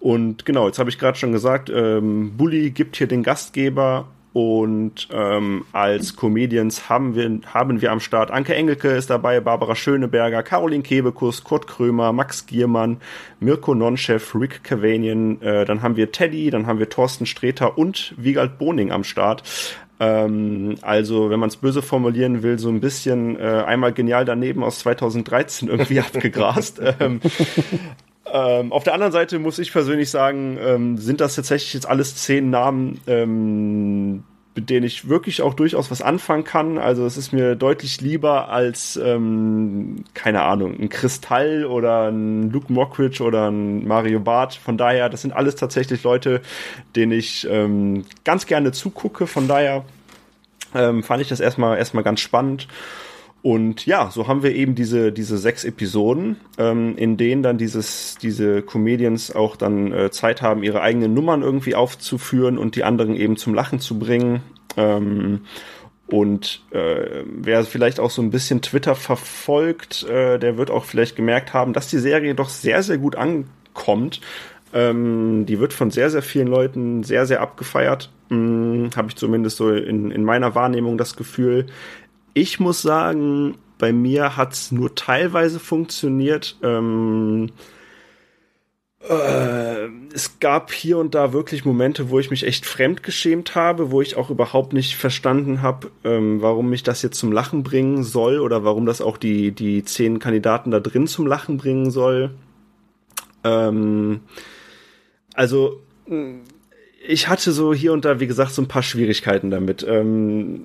Und genau, jetzt habe ich gerade schon gesagt, ähm, Bully gibt hier den Gastgeber und ähm, als Comedians haben wir, haben wir am Start Anke Engelke ist dabei, Barbara Schöneberger, Caroline Kebekus, Kurt Krömer, Max Giermann, Mirko Nonchef, Rick Cavanian, äh, dann haben wir Teddy, dann haben wir Thorsten Streter und Wiegald Boning am Start. Ähm, also, wenn man es böse formulieren will, so ein bisschen äh, einmal genial daneben aus 2013 irgendwie abgegrast. ähm, ähm, auf der anderen Seite muss ich persönlich sagen, ähm, sind das tatsächlich jetzt alles zehn Namen, ähm, mit denen ich wirklich auch durchaus was anfangen kann. Also es ist mir deutlich lieber als, ähm, keine Ahnung, ein Kristall oder ein Luke Mockridge oder ein Mario Barth. Von daher, das sind alles tatsächlich Leute, denen ich ähm, ganz gerne zugucke. Von daher ähm, fand ich das erstmal erstmal ganz spannend. Und ja, so haben wir eben diese, diese sechs Episoden, ähm, in denen dann dieses, diese Comedians auch dann äh, Zeit haben, ihre eigenen Nummern irgendwie aufzuführen und die anderen eben zum Lachen zu bringen. Ähm, und äh, wer vielleicht auch so ein bisschen Twitter verfolgt, äh, der wird auch vielleicht gemerkt haben, dass die Serie doch sehr, sehr gut ankommt. Ähm, die wird von sehr, sehr vielen Leuten sehr, sehr abgefeiert. Hm, Habe ich zumindest so in, in meiner Wahrnehmung das Gefühl. Ich muss sagen, bei mir hat es nur teilweise funktioniert. Ähm, Äh, es gab hier und da wirklich Momente, wo ich mich echt fremdgeschämt habe, wo ich auch überhaupt nicht verstanden habe, ähm, warum mich das jetzt zum Lachen bringen soll oder warum das auch die, die zehn Kandidaten da drin zum Lachen bringen soll. Ähm, also, ich hatte so hier und da, wie gesagt, so ein paar Schwierigkeiten damit. Ähm,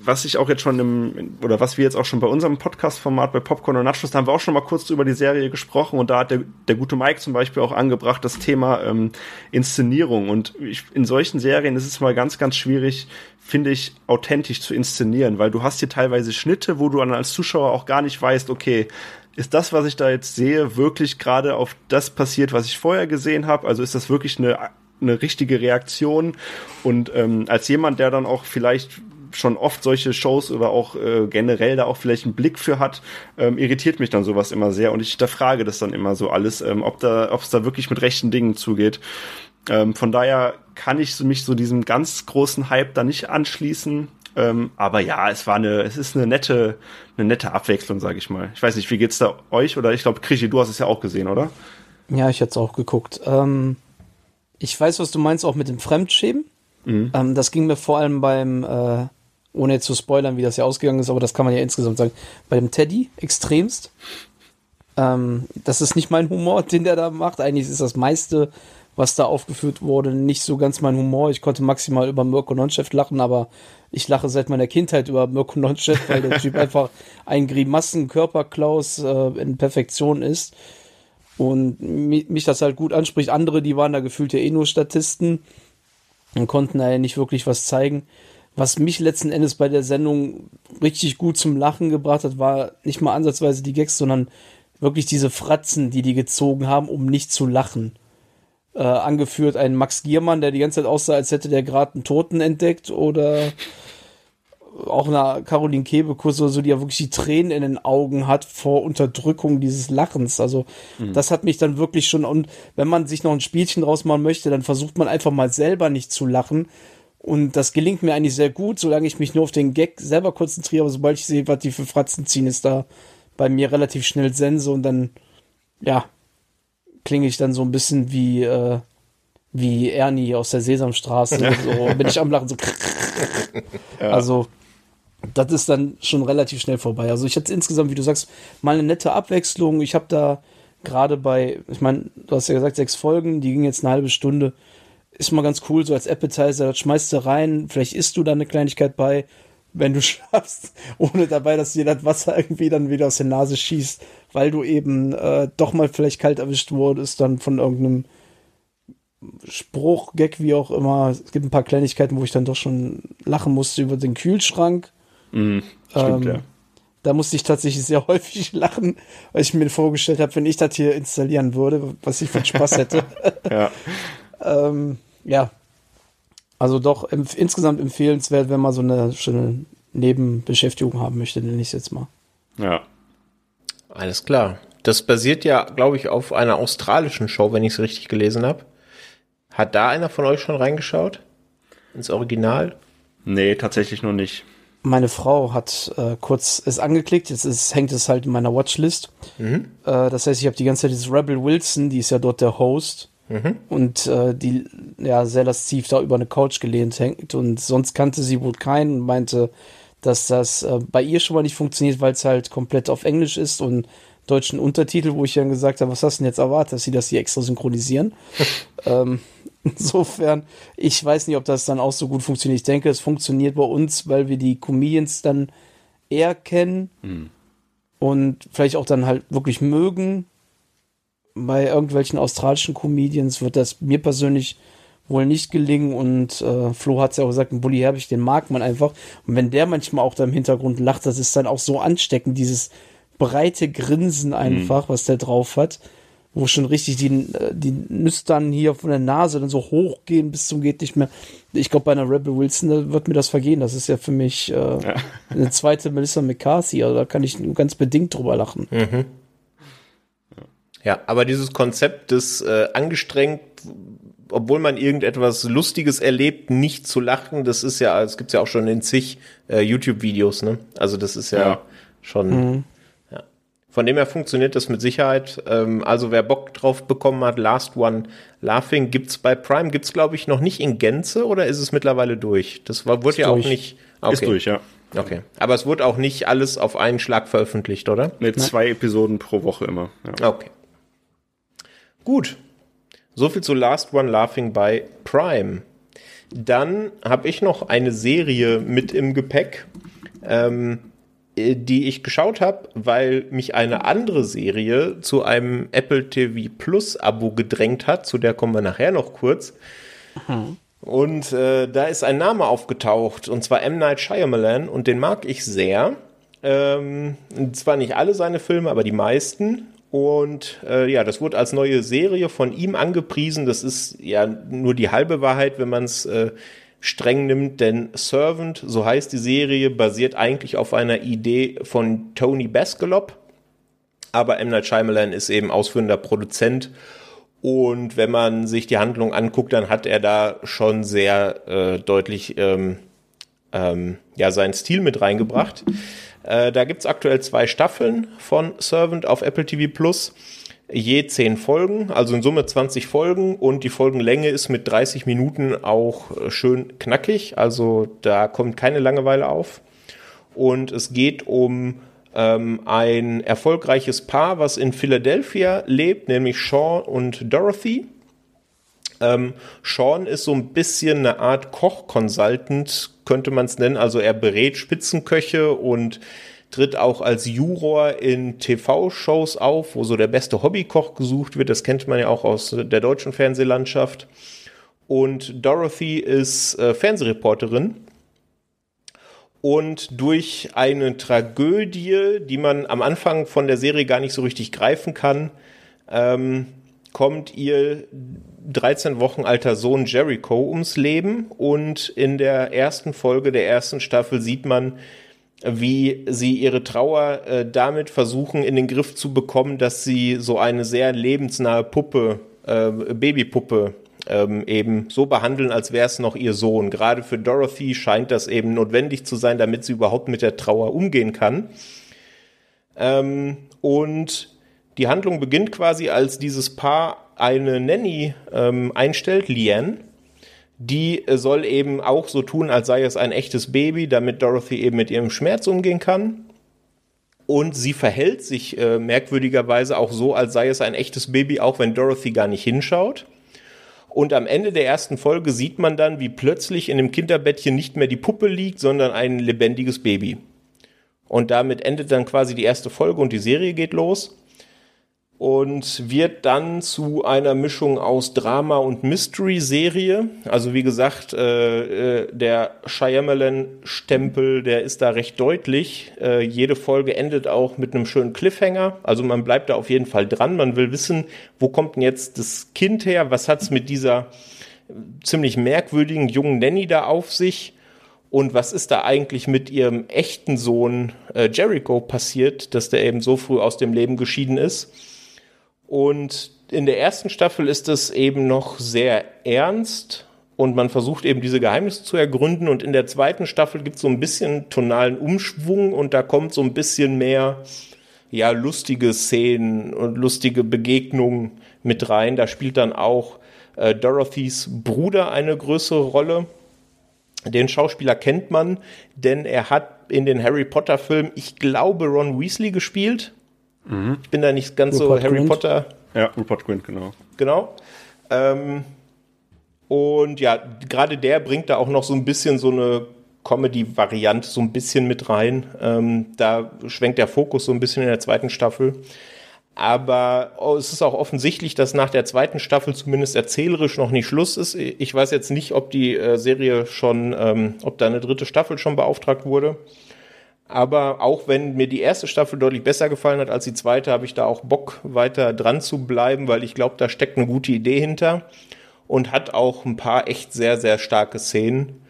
was ich auch jetzt schon im, oder was wir jetzt auch schon bei unserem Podcast-Format bei Popcorn und Nachos, da haben wir auch schon mal kurz über die Serie gesprochen und da hat der, der gute Mike zum Beispiel auch angebracht, das Thema ähm, Inszenierung. Und ich, in solchen Serien ist es mal ganz, ganz schwierig, finde ich, authentisch zu inszenieren, weil du hast hier teilweise Schnitte, wo du dann als Zuschauer auch gar nicht weißt, okay, ist das, was ich da jetzt sehe, wirklich gerade auf das passiert, was ich vorher gesehen habe? Also ist das wirklich eine eine richtige Reaktion und ähm, als jemand, der dann auch vielleicht schon oft solche Shows oder auch äh, generell da auch vielleicht einen Blick für hat, ähm, irritiert mich dann sowas immer sehr und ich hinterfrage das dann immer so alles, ähm, ob da, ob es da wirklich mit rechten Dingen zugeht. Ähm, von daher kann ich mich so diesem ganz großen Hype da nicht anschließen. Ähm, aber ja, es war eine, es ist eine nette, eine nette Abwechslung, sage ich mal. Ich weiß nicht, wie geht's da euch? Oder ich glaube, Krischi, du hast es ja auch gesehen, oder? Ja, ich hätte es auch geguckt. Ähm, ich weiß, was du meinst, auch mit dem Fremdschämen. Mhm. Ähm, das ging mir vor allem beim äh, ohne zu spoilern, wie das ja ausgegangen ist, aber das kann man ja insgesamt sagen, bei dem Teddy extremst. Ähm, das ist nicht mein Humor, den der da macht. Eigentlich ist das meiste, was da aufgeführt wurde, nicht so ganz mein Humor. Ich konnte maximal über Mirko Nonchef lachen, aber ich lache seit meiner Kindheit über Mirko Nonchef, weil der Typ einfach ein Grimassen-Körperklaus äh, in Perfektion ist. Und mich das halt gut anspricht. Andere, die waren da gefühlt ja eh nur Statisten und konnten da ja nicht wirklich was zeigen. Was mich letzten Endes bei der Sendung richtig gut zum Lachen gebracht hat, war nicht mal ansatzweise die Gags, sondern wirklich diese Fratzen, die die gezogen haben, um nicht zu lachen. Äh, angeführt ein Max Giermann, der die ganze Zeit aussah, als hätte der gerade einen Toten entdeckt oder auch eine Caroline Kebekus oder so, die ja wirklich die Tränen in den Augen hat vor Unterdrückung dieses Lachens. Also mhm. das hat mich dann wirklich schon, und wenn man sich noch ein Spielchen draus machen möchte, dann versucht man einfach mal selber nicht zu lachen, und das gelingt mir eigentlich sehr gut, solange ich mich nur auf den Gag selber konzentriere. Aber sobald ich sehe, was die für Fratzen ziehen, ist da bei mir relativ schnell Sense und dann, ja, klinge ich dann so ein bisschen wie, äh, wie Ernie aus der Sesamstraße. so bin ich am Lachen so. ja. Also, das ist dann schon relativ schnell vorbei. Also, ich hatte insgesamt, wie du sagst, mal eine nette Abwechslung. Ich habe da gerade bei, ich meine, du hast ja gesagt, sechs Folgen, die gingen jetzt eine halbe Stunde ist mal ganz cool, so als Appetizer, das schmeißt du rein, vielleicht isst du da eine Kleinigkeit bei, wenn du schaffst, ohne dabei, dass dir das Wasser irgendwie dann wieder aus der Nase schießt, weil du eben äh, doch mal vielleicht kalt erwischt wurdest, dann von irgendeinem Spruch, Gag, wie auch immer. Es gibt ein paar Kleinigkeiten, wo ich dann doch schon lachen musste über den Kühlschrank. Mm, stimmt, ähm, ja. Da musste ich tatsächlich sehr häufig lachen, weil ich mir vorgestellt habe, wenn ich das hier installieren würde, was ich für Spaß hätte. ja. ähm, ja, also doch empf insgesamt empfehlenswert, wenn man so eine schöne Nebenbeschäftigung haben möchte, nenne ich es jetzt mal. Ja. Alles klar. Das basiert ja, glaube ich, auf einer australischen Show, wenn ich es richtig gelesen habe. Hat da einer von euch schon reingeschaut? Ins Original? Nee, tatsächlich noch nicht. Meine Frau hat äh, kurz es angeklickt, jetzt ist, hängt es halt in meiner Watchlist. Mhm. Äh, das heißt, ich habe die ganze Zeit dieses Rebel Wilson, die ist ja dort der Host. Mhm. Und äh, die ja sehr lasziv da über eine Couch gelehnt hängt und sonst kannte sie wohl keinen und meinte, dass das äh, bei ihr schon mal nicht funktioniert, weil es halt komplett auf Englisch ist und deutschen Untertitel, wo ich dann gesagt habe, was hast du denn jetzt erwartet, dass sie das hier extra synchronisieren? ähm, insofern, ich weiß nicht, ob das dann auch so gut funktioniert. Ich denke, es funktioniert bei uns, weil wir die Comedians dann eher kennen mhm. und vielleicht auch dann halt wirklich mögen bei irgendwelchen australischen Comedians wird das mir persönlich wohl nicht gelingen und äh, Flo hat es ja auch gesagt, ein Bully Herbig, den mag man einfach. Und wenn der manchmal auch da im Hintergrund lacht, das ist dann auch so ansteckend, dieses breite Grinsen einfach, mhm. was der drauf hat, wo schon richtig die, äh, die Nüstern hier von der Nase dann so hochgehen bis zum geht nicht mehr. Ich glaube, bei einer Rebel Wilson da wird mir das vergehen. Das ist ja für mich äh, ja. eine zweite Melissa McCarthy. Also da kann ich nur ganz bedingt drüber lachen. Mhm. Ja, aber dieses Konzept des äh, angestrengt, obwohl man irgendetwas Lustiges erlebt, nicht zu lachen, das ist ja, es gibt's ja auch schon in zig äh, YouTube-Videos, ne? Also das ist ja, ja. schon. Mhm. Ja. Von dem her funktioniert das mit Sicherheit. Ähm, also wer Bock drauf bekommen hat, Last One Laughing gibt's bei Prime, gibt's glaube ich noch nicht in Gänze oder ist es mittlerweile durch? Das war, wurde ist ja durch. auch nicht. Okay. Ist durch, ja. Okay. Aber es wurde auch nicht alles auf einen Schlag veröffentlicht, oder? Mit zwei Episoden pro Woche immer. Ja. Okay. Gut. So viel zu Last One Laughing bei Prime. Dann habe ich noch eine Serie mit im Gepäck. Ähm, äh, die ich geschaut habe, weil mich eine andere Serie zu einem Apple TV Plus Abo gedrängt hat. Zu der kommen wir nachher noch kurz. Mhm. Und äh, da ist ein Name aufgetaucht, und zwar M. Night Shyamalan, und den mag ich sehr. Ähm, zwar nicht alle seine Filme, aber die meisten. Und äh, ja, das wurde als neue Serie von ihm angepriesen. Das ist ja nur die halbe Wahrheit, wenn man es äh, streng nimmt, denn Servant, so heißt die Serie, basiert eigentlich auf einer Idee von Tony Baskelop. Aber M. Night Shyamalan ist eben ausführender Produzent. Und wenn man sich die Handlung anguckt, dann hat er da schon sehr äh, deutlich ähm, ähm, ja, seinen Stil mit reingebracht. Äh, da gibt's aktuell zwei Staffeln von Servant auf Apple TV Plus je zehn Folgen, also in Summe 20 Folgen und die Folgenlänge ist mit 30 Minuten auch äh, schön knackig, also da kommt keine Langeweile auf. Und es geht um ähm, ein erfolgreiches Paar, was in Philadelphia lebt, nämlich Sean und Dorothy. Ähm, Sean ist so ein bisschen eine Art Koch-Consultant, könnte man es nennen. Also er berät Spitzenköche und tritt auch als Juror in TV-Shows auf, wo so der beste Hobbykoch gesucht wird. Das kennt man ja auch aus der deutschen Fernsehlandschaft. Und Dorothy ist äh, Fernsehreporterin. Und durch eine Tragödie, die man am Anfang von der Serie gar nicht so richtig greifen kann, ähm, kommt ihr 13 Wochen alter Sohn Jericho ums Leben. Und in der ersten Folge der ersten Staffel sieht man, wie sie ihre Trauer äh, damit versuchen in den Griff zu bekommen, dass sie so eine sehr lebensnahe Puppe, äh, Babypuppe ähm, eben so behandeln, als wäre es noch ihr Sohn. Gerade für Dorothy scheint das eben notwendig zu sein, damit sie überhaupt mit der Trauer umgehen kann. Ähm, und die Handlung beginnt quasi, als dieses Paar eine Nanny ähm, einstellt, Liane, die äh, soll eben auch so tun, als sei es ein echtes Baby, damit Dorothy eben mit ihrem Schmerz umgehen kann. Und sie verhält sich äh, merkwürdigerweise auch so, als sei es ein echtes Baby, auch wenn Dorothy gar nicht hinschaut. Und am Ende der ersten Folge sieht man dann, wie plötzlich in dem Kinderbettchen nicht mehr die Puppe liegt, sondern ein lebendiges Baby. Und damit endet dann quasi die erste Folge und die Serie geht los und wird dann zu einer Mischung aus Drama und Mystery-Serie. Also wie gesagt, äh, äh, der Shyamalan-Stempel, der ist da recht deutlich. Äh, jede Folge endet auch mit einem schönen Cliffhanger. Also man bleibt da auf jeden Fall dran. Man will wissen, wo kommt denn jetzt das Kind her? Was hat's mit dieser ziemlich merkwürdigen jungen Nanny da auf sich? Und was ist da eigentlich mit ihrem echten Sohn äh, Jericho passiert, dass der eben so früh aus dem Leben geschieden ist? Und in der ersten Staffel ist es eben noch sehr ernst und man versucht eben diese Geheimnisse zu ergründen. Und in der zweiten Staffel gibt es so ein bisschen tonalen Umschwung und da kommt so ein bisschen mehr, ja, lustige Szenen und lustige Begegnungen mit rein. Da spielt dann auch äh, Dorothys Bruder eine größere Rolle. Den Schauspieler kennt man, denn er hat in den Harry Potter Filmen, ich glaube, Ron Weasley gespielt. Mhm. Ich bin da nicht ganz Rupert so Harry Grint. Potter. Ja, Rupert Grint, genau. Genau. Ähm, und ja, gerade der bringt da auch noch so ein bisschen so eine Comedy-Variante so ein bisschen mit rein. Ähm, da schwenkt der Fokus so ein bisschen in der zweiten Staffel. Aber oh, es ist auch offensichtlich, dass nach der zweiten Staffel zumindest erzählerisch noch nicht Schluss ist. Ich weiß jetzt nicht, ob die äh, Serie schon, ähm, ob da eine dritte Staffel schon beauftragt wurde. Aber auch wenn mir die erste Staffel deutlich besser gefallen hat als die zweite, habe ich da auch Bock, weiter dran zu bleiben, weil ich glaube, da steckt eine gute Idee hinter und hat auch ein paar echt sehr, sehr starke Szenen.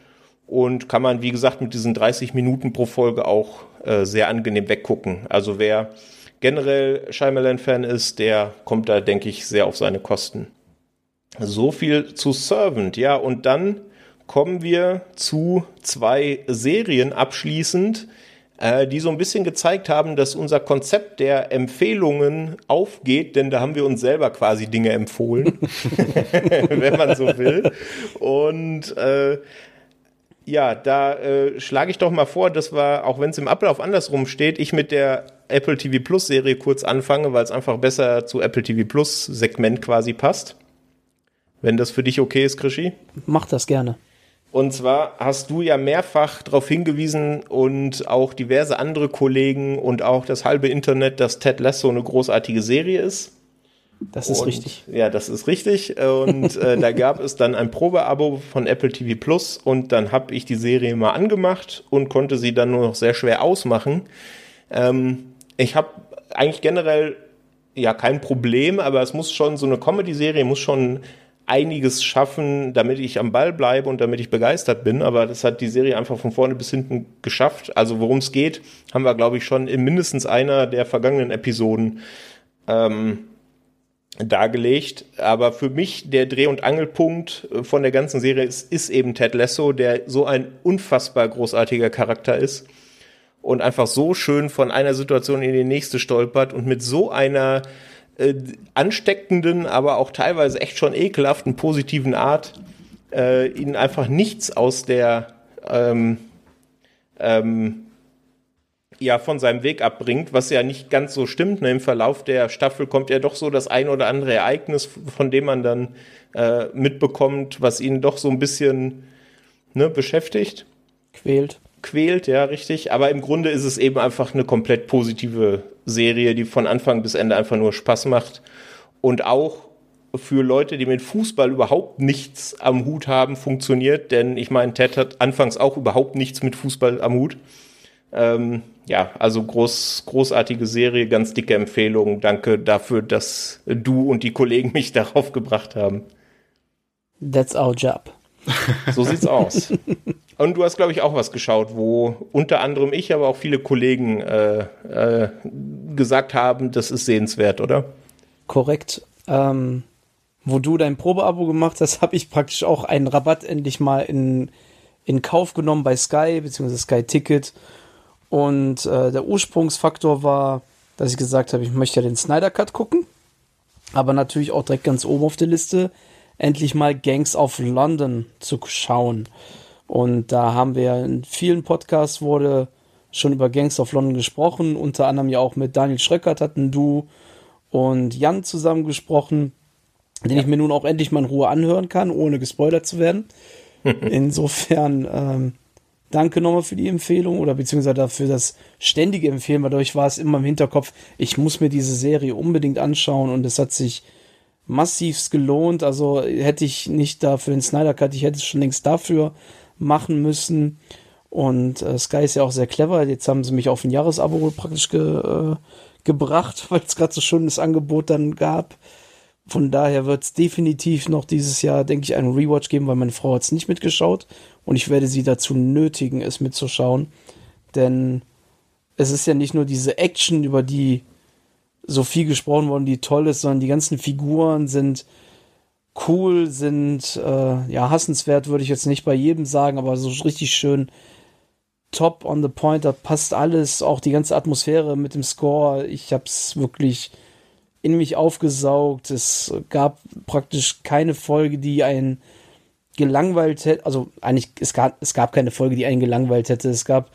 Und kann man, wie gesagt, mit diesen 30 Minuten pro Folge auch äh, sehr angenehm weggucken. Also wer generell Shyamalan-Fan ist, der kommt da, denke ich, sehr auf seine Kosten. So viel zu Servant, ja. Und dann kommen wir zu zwei Serien abschließend, die so ein bisschen gezeigt haben, dass unser Konzept der Empfehlungen aufgeht, denn da haben wir uns selber quasi Dinge empfohlen, wenn man so will. Und äh, ja, da äh, schlage ich doch mal vor, dass wir, auch wenn es im Ablauf andersrum steht, ich mit der Apple TV Plus Serie kurz anfange, weil es einfach besser zu Apple TV Plus Segment quasi passt. Wenn das für dich okay ist, Krischi? Mach das gerne. Und zwar hast du ja mehrfach darauf hingewiesen und auch diverse andere Kollegen und auch das halbe Internet, dass Ted Lasso eine großartige Serie ist. Das ist und, richtig. Ja, das ist richtig. Und äh, da gab es dann ein Probeabo von Apple TV Plus und dann habe ich die Serie mal angemacht und konnte sie dann nur noch sehr schwer ausmachen. Ähm, ich habe eigentlich generell ja kein Problem, aber es muss schon so eine Comedy-Serie muss schon einiges schaffen, damit ich am Ball bleibe und damit ich begeistert bin. Aber das hat die Serie einfach von vorne bis hinten geschafft. Also worum es geht, haben wir, glaube ich, schon in mindestens einer der vergangenen Episoden ähm, dargelegt. Aber für mich der Dreh- und Angelpunkt äh, von der ganzen Serie ist, ist eben Ted Lasso, der so ein unfassbar großartiger Charakter ist und einfach so schön von einer Situation in die nächste stolpert und mit so einer äh, ansteckenden, aber auch teilweise echt schon ekelhaften positiven Art äh, ihnen einfach nichts aus der ähm, ähm, ja von seinem Weg abbringt, was ja nicht ganz so stimmt. Ne? Im Verlauf der Staffel kommt ja doch so das ein oder andere Ereignis, von dem man dann äh, mitbekommt, was ihn doch so ein bisschen ne, beschäftigt. Quält. Quält, ja, richtig. Aber im Grunde ist es eben einfach eine komplett positive Serie, die von Anfang bis Ende einfach nur Spaß macht. Und auch für Leute, die mit Fußball überhaupt nichts am Hut haben, funktioniert. Denn ich meine, Ted hat anfangs auch überhaupt nichts mit Fußball am Hut. Ähm, ja, also groß, großartige Serie, ganz dicke Empfehlung. Danke dafür, dass du und die Kollegen mich darauf gebracht haben. That's our job. So sieht's aus. Und du hast, glaube ich, auch was geschaut, wo unter anderem ich, aber auch viele Kollegen äh, äh, gesagt haben, das ist sehenswert, oder? Korrekt. Ähm, wo du dein Probeabo gemacht hast, habe ich praktisch auch einen Rabatt endlich mal in, in Kauf genommen bei Sky, beziehungsweise Sky Ticket. Und äh, der Ursprungsfaktor war, dass ich gesagt habe, ich möchte ja den Snyder Cut gucken. Aber natürlich auch direkt ganz oben auf der Liste, endlich mal Gangs of London zu schauen. Und da haben wir in vielen Podcasts wurde schon über Gangs of London gesprochen, unter anderem ja auch mit Daniel Schröckert hatten du und Jan zusammen gesprochen, den ja. ich mir nun auch endlich mal in Ruhe anhören kann, ohne gespoilert zu werden. Insofern ähm, danke nochmal für die Empfehlung oder beziehungsweise dafür das ständige Empfehlen, weil dadurch war es immer im Hinterkopf, ich muss mir diese Serie unbedingt anschauen und es hat sich massivst gelohnt. Also hätte ich nicht dafür den Snyder Cut, ich hätte es schon längst dafür machen müssen. Und äh, Sky ist ja auch sehr clever. Jetzt haben sie mich auf ein Jahresabo praktisch ge, äh, gebracht, weil es gerade so schönes Angebot dann gab. Von daher wird es definitiv noch dieses Jahr, denke ich, einen Rewatch geben, weil meine Frau hat es nicht mitgeschaut und ich werde sie dazu nötigen, es mitzuschauen. Denn es ist ja nicht nur diese Action, über die so viel gesprochen worden, die toll ist, sondern die ganzen Figuren sind cool, sind äh, ja hassenswert, würde ich jetzt nicht bei jedem sagen, aber so richtig schön top on the point, da passt alles, auch die ganze Atmosphäre mit dem Score. Ich habe es wirklich in mich aufgesaugt. Es gab praktisch keine Folge, die einen gelangweilt hätte. Also eigentlich, es gab, es gab keine Folge, die einen gelangweilt hätte. Es gab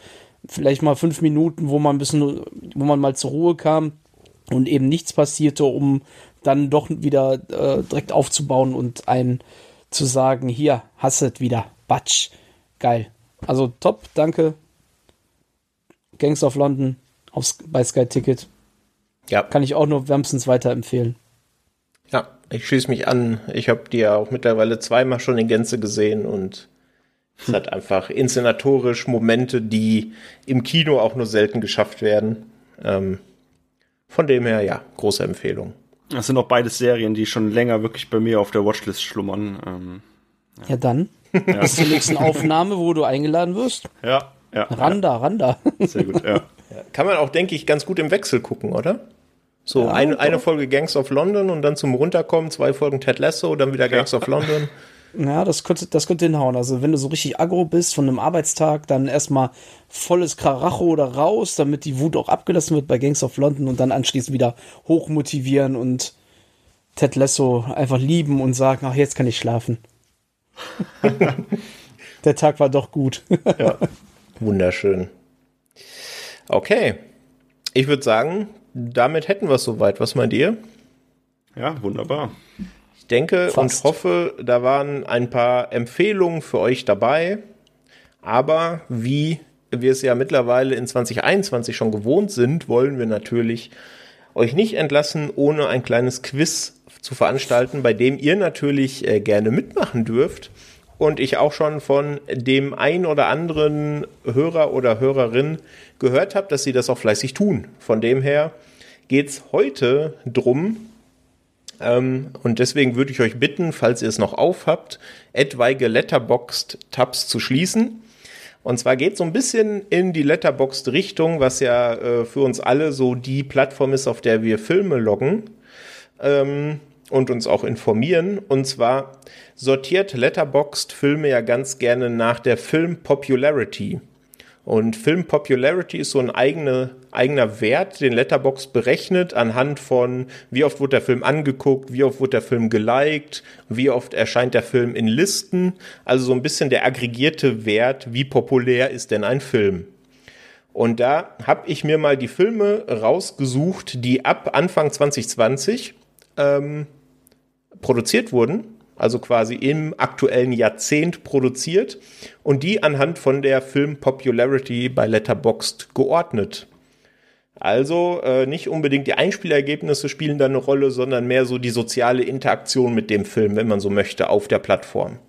vielleicht mal fünf Minuten, wo man ein bisschen, wo man mal zur Ruhe kam und eben nichts passierte, um dann doch wieder äh, direkt aufzubauen und einen zu sagen, hier, hasset wieder, Batsch, geil. Also top, danke. Gangs of London aufs, bei Sky Ticket. Ja. Kann ich auch nur wärmstens weiterempfehlen. Ja, ich schließe mich an. Ich habe die ja auch mittlerweile zweimal schon in Gänze gesehen und es hm. hat einfach inszenatorisch Momente, die im Kino auch nur selten geschafft werden. Ähm, von dem her, ja, große Empfehlung. Das sind auch beides Serien, die schon länger wirklich bei mir auf der Watchlist schlummern. Ähm, ja. ja. dann. Ja. Bis zur nächsten Aufnahme, wo du eingeladen wirst. Ja, ja. Randa, ja. Randa. Sehr gut, ja. Kann man auch, denke ich, ganz gut im Wechsel gucken, oder? So ja, eine, eine Folge Gangs of London und dann zum Runterkommen zwei Folgen Ted Lasso, dann wieder Gangs of London. Ja, das könnte, das könnte hinhauen. Also wenn du so richtig aggro bist von einem Arbeitstag, dann erstmal volles Karacho oder raus, damit die Wut auch abgelassen wird bei Gangs of London und dann anschließend wieder hochmotivieren und Ted Lasso einfach lieben und sagen, ach, jetzt kann ich schlafen. Der Tag war doch gut. ja. Wunderschön. Okay. Ich würde sagen, damit hätten wir es soweit. Was meint ihr? Ja, wunderbar. Ich denke Fast. und hoffe, da waren ein paar Empfehlungen für euch dabei. Aber wie wir es ja mittlerweile in 2021 schon gewohnt sind, wollen wir natürlich euch nicht entlassen, ohne ein kleines Quiz zu veranstalten, bei dem ihr natürlich äh, gerne mitmachen dürft. Und ich auch schon von dem ein oder anderen Hörer oder Hörerin gehört habe, dass sie das auch fleißig tun. Von dem her geht es heute drum, und deswegen würde ich euch bitten, falls ihr es noch aufhabt, etwaige Letterboxd-Tabs zu schließen. Und zwar geht es so ein bisschen in die Letterboxd-Richtung, was ja äh, für uns alle so die Plattform ist, auf der wir Filme loggen ähm, und uns auch informieren. Und zwar sortiert Letterboxd Filme ja ganz gerne nach der Film Popularity. Und Film Popularity ist so ein eigene, eigener Wert, den Letterbox berechnet anhand von, wie oft wurde der Film angeguckt, wie oft wurde der Film geliked, wie oft erscheint der Film in Listen. Also so ein bisschen der aggregierte Wert, wie populär ist denn ein Film. Und da habe ich mir mal die Filme rausgesucht, die ab Anfang 2020 ähm, produziert wurden also quasi im aktuellen Jahrzehnt produziert und die anhand von der Film Popularity bei Letterboxd geordnet. Also äh, nicht unbedingt die Einspielergebnisse spielen da eine Rolle, sondern mehr so die soziale Interaktion mit dem Film, wenn man so möchte, auf der Plattform.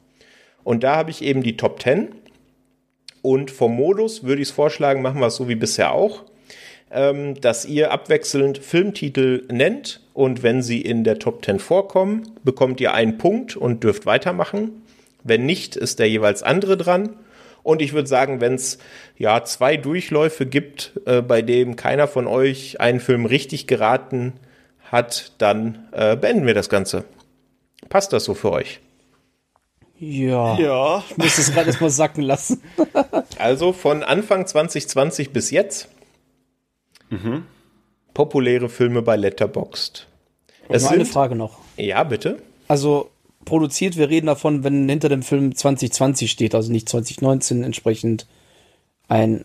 Und da habe ich eben die Top 10. Und vom Modus würde ich es vorschlagen, machen wir es so wie bisher auch ähm, dass ihr abwechselnd Filmtitel nennt und wenn sie in der Top 10 vorkommen, bekommt ihr einen Punkt und dürft weitermachen. Wenn nicht, ist der jeweils andere dran. Und ich würde sagen, wenn es ja zwei Durchläufe gibt, äh, bei dem keiner von euch einen Film richtig geraten hat, dann äh, beenden wir das Ganze. Passt das so für euch? Ja. Ja. Ich muss es gerade erstmal sacken lassen. also von Anfang 2020 bis jetzt Mhm. Populäre Filme bei Letterboxd. Es sind, eine Frage noch. Ja, bitte. Also produziert, wir reden davon, wenn hinter dem Film 2020 steht, also nicht 2019 entsprechend ein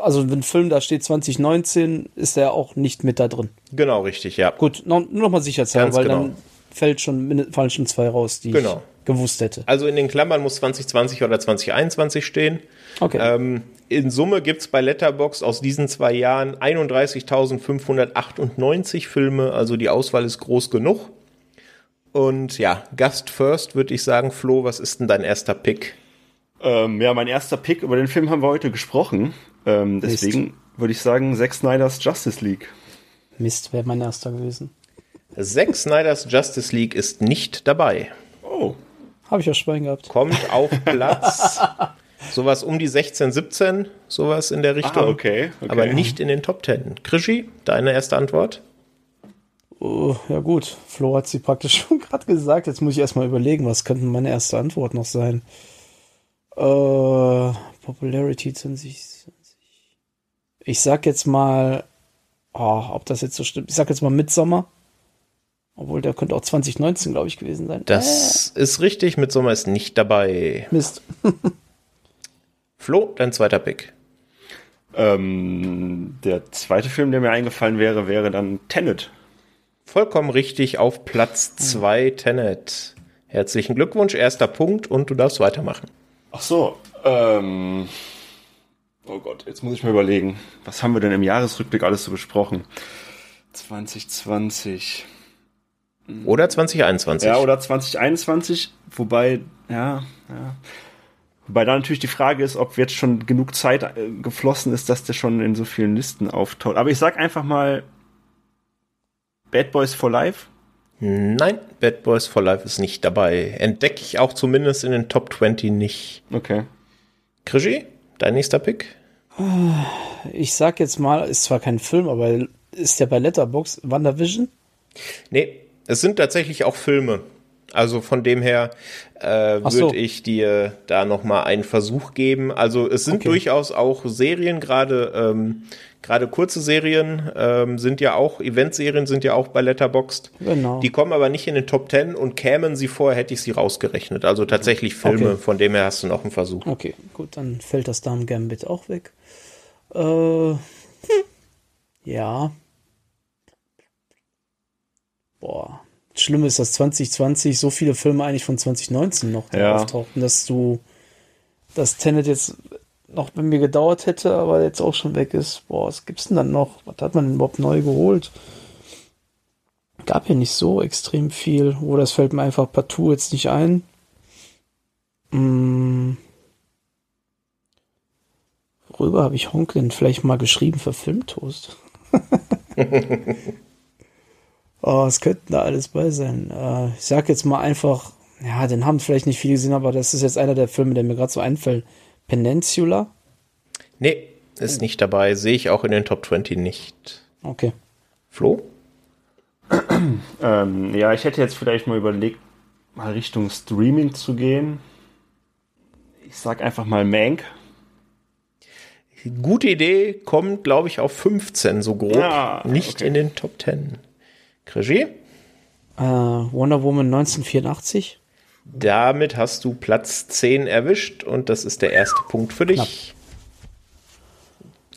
also wenn ein Film da steht 2019, ist er auch nicht mit da drin. Genau, richtig, ja. Gut, noch, nur noch mal sicher sein, weil genau. dann fällt schon, fallen schon zwei raus, die genau. ich gewusst hätte. Also in den Klammern muss 2020 oder 2021 stehen. Okay. Ähm, in Summe gibt es bei Letterbox aus diesen zwei Jahren 31.598 Filme, also die Auswahl ist groß genug. Und ja, Gast First würde ich sagen, Flo, was ist denn dein erster Pick? Ähm, ja, mein erster Pick, über den Film haben wir heute gesprochen. Ähm, deswegen würde ich sagen, Zack Snyder's Justice League. Mist, wäre mein erster gewesen. Zack Snyder's Justice League ist nicht dabei. Oh. Habe ich ja Schwein gehabt. Kommt auf Platz Sowas um die 16, 17, sowas in der Richtung. Ah, okay, okay. Aber nicht in den Top 10. Krischi, deine erste Antwort? Oh, ja gut, Flo hat sie praktisch schon gerade gesagt. Jetzt muss ich erstmal überlegen, was könnte meine erste Antwort noch sein. Äh, Popularity 2020. Ich sag jetzt mal, oh, ob das jetzt so stimmt. Ich sag jetzt mal Midsommer. Obwohl, der könnte auch 2019, glaube ich, gewesen sein. Das äh. ist richtig, Midsommer ist nicht dabei. Mist. Flo, dein zweiter Pick. Ähm, der zweite Film, der mir eingefallen wäre, wäre dann Tenet. Vollkommen richtig, auf Platz 2 Tenet. Herzlichen Glückwunsch, erster Punkt und du darfst weitermachen. Ach so, ähm, oh Gott, jetzt muss ich mir überlegen, was haben wir denn im Jahresrückblick alles so besprochen? 2020. Oder 2021. Ja, oder 2021, wobei, ja, ja. Wobei da natürlich die Frage ist, ob jetzt schon genug Zeit äh, geflossen ist, dass der schon in so vielen Listen auftaucht. Aber ich sag einfach mal Bad Boys for Life. Nein, Bad Boys for Life ist nicht dabei. Entdecke ich auch zumindest in den Top 20 nicht. Okay. Krischi, dein nächster Pick? Ich sag jetzt mal, ist zwar kein Film, aber ist der bei Letterbox WandaVision? Nee, es sind tatsächlich auch Filme. Also von dem her äh, Ach so. würde ich dir da noch mal einen Versuch geben. Also es sind Okay. durchaus auch Serien, gerade ähm, gerade kurze Serien ähm, sind ja auch Eventserien sind ja auch bei Letterboxd. Genau. Die kommen aber nicht in den Top 10 und kämen sie vor, hätte ich sie rausgerechnet. Also tatsächlich Filme, Okay. von dem her hast du noch einen Versuch. Okay, gut, dann fällt das Damen Gambit auch weg. Äh, hm. ja. Boah. Schlimm ist, dass 2020 so viele Filme eigentlich von 2019 noch da Ja. auftauchten, dass du das Tenet jetzt noch bei mir gedauert hätte, aber jetzt auch schon weg ist. Boah, was gibt's denn dann noch? Was hat man denn überhaupt neu geholt? Gab ja nicht so extrem viel. Oder es fällt mir einfach partout jetzt nicht ein. Mm. Worüber habe ich Honk denn vielleicht mal geschrieben für Filmtoast? oh, es könnten da alles bei sein. Äh, ich sag jetzt mal einfach, ja, den haben vielleicht nicht viele gesehen, aber das ist jetzt einer der Filme, der mir gerade so einfällt. Peninsula? Nee, ist nicht dabei. Sehe ich auch in den Top 20 nicht. Okay. Flo? Ähm, ja, ich hätte jetzt vielleicht mal überlegt, mal Richtung Streaming zu gehen. Ich sag einfach mal Mank. Gute Idee, kommt, glaube ich, auf 15 so grob. Ja, nicht okay. in den Top 10. Regie? Äh, Wonder Woman 1984? Damit hast du Platz 10 erwischt und das ist der erste Punkt für dich.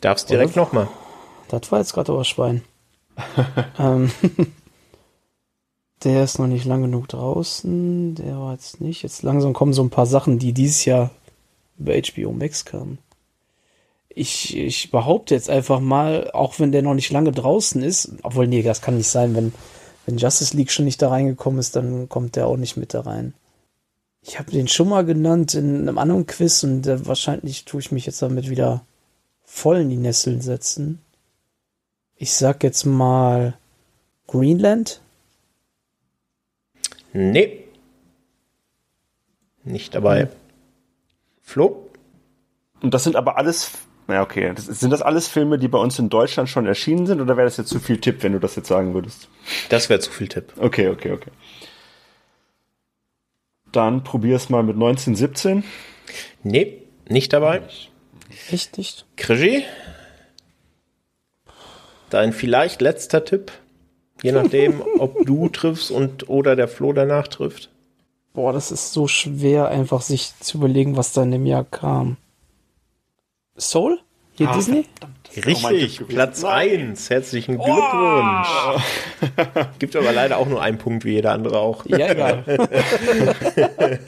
Darfst direkt nochmal. Das war jetzt gerade aber Schwein. ähm, der ist noch nicht lang genug draußen. Der war jetzt nicht. Jetzt langsam kommen so ein paar Sachen, die dieses Jahr über HBO Max kamen. Ich, ich behaupte jetzt einfach mal, auch wenn der noch nicht lange draußen ist, obwohl, nee, das kann nicht sein, wenn, wenn Justice League schon nicht da reingekommen ist, dann kommt der auch nicht mit da rein. Ich habe den schon mal genannt in einem anderen Quiz und äh, wahrscheinlich tue ich mich jetzt damit wieder voll in die Nesseln setzen. Ich sag jetzt mal Greenland. Nee. Nicht dabei. Flo? Und das sind aber alles, na okay, das, sind das alles Filme, die bei uns in Deutschland schon erschienen sind oder wäre das jetzt zu viel Tipp, wenn du das jetzt sagen würdest? Das wäre zu viel Tipp. Okay, okay, okay. Dann probier's mal mit 1917. Nee, nicht dabei. Echt nicht? Regie? Dein vielleicht letzter Tipp? Je nachdem, ob du triffst und oder der Flo danach trifft. Boah, das ist so schwer, einfach sich zu überlegen, was da in dem Jahr kam. Soul? Hier Ah, Disney? Richtig, Platz 1. Herzlichen Glückwunsch. Gibt aber leider auch nur einen Punkt, wie jeder andere auch. Ja, egal.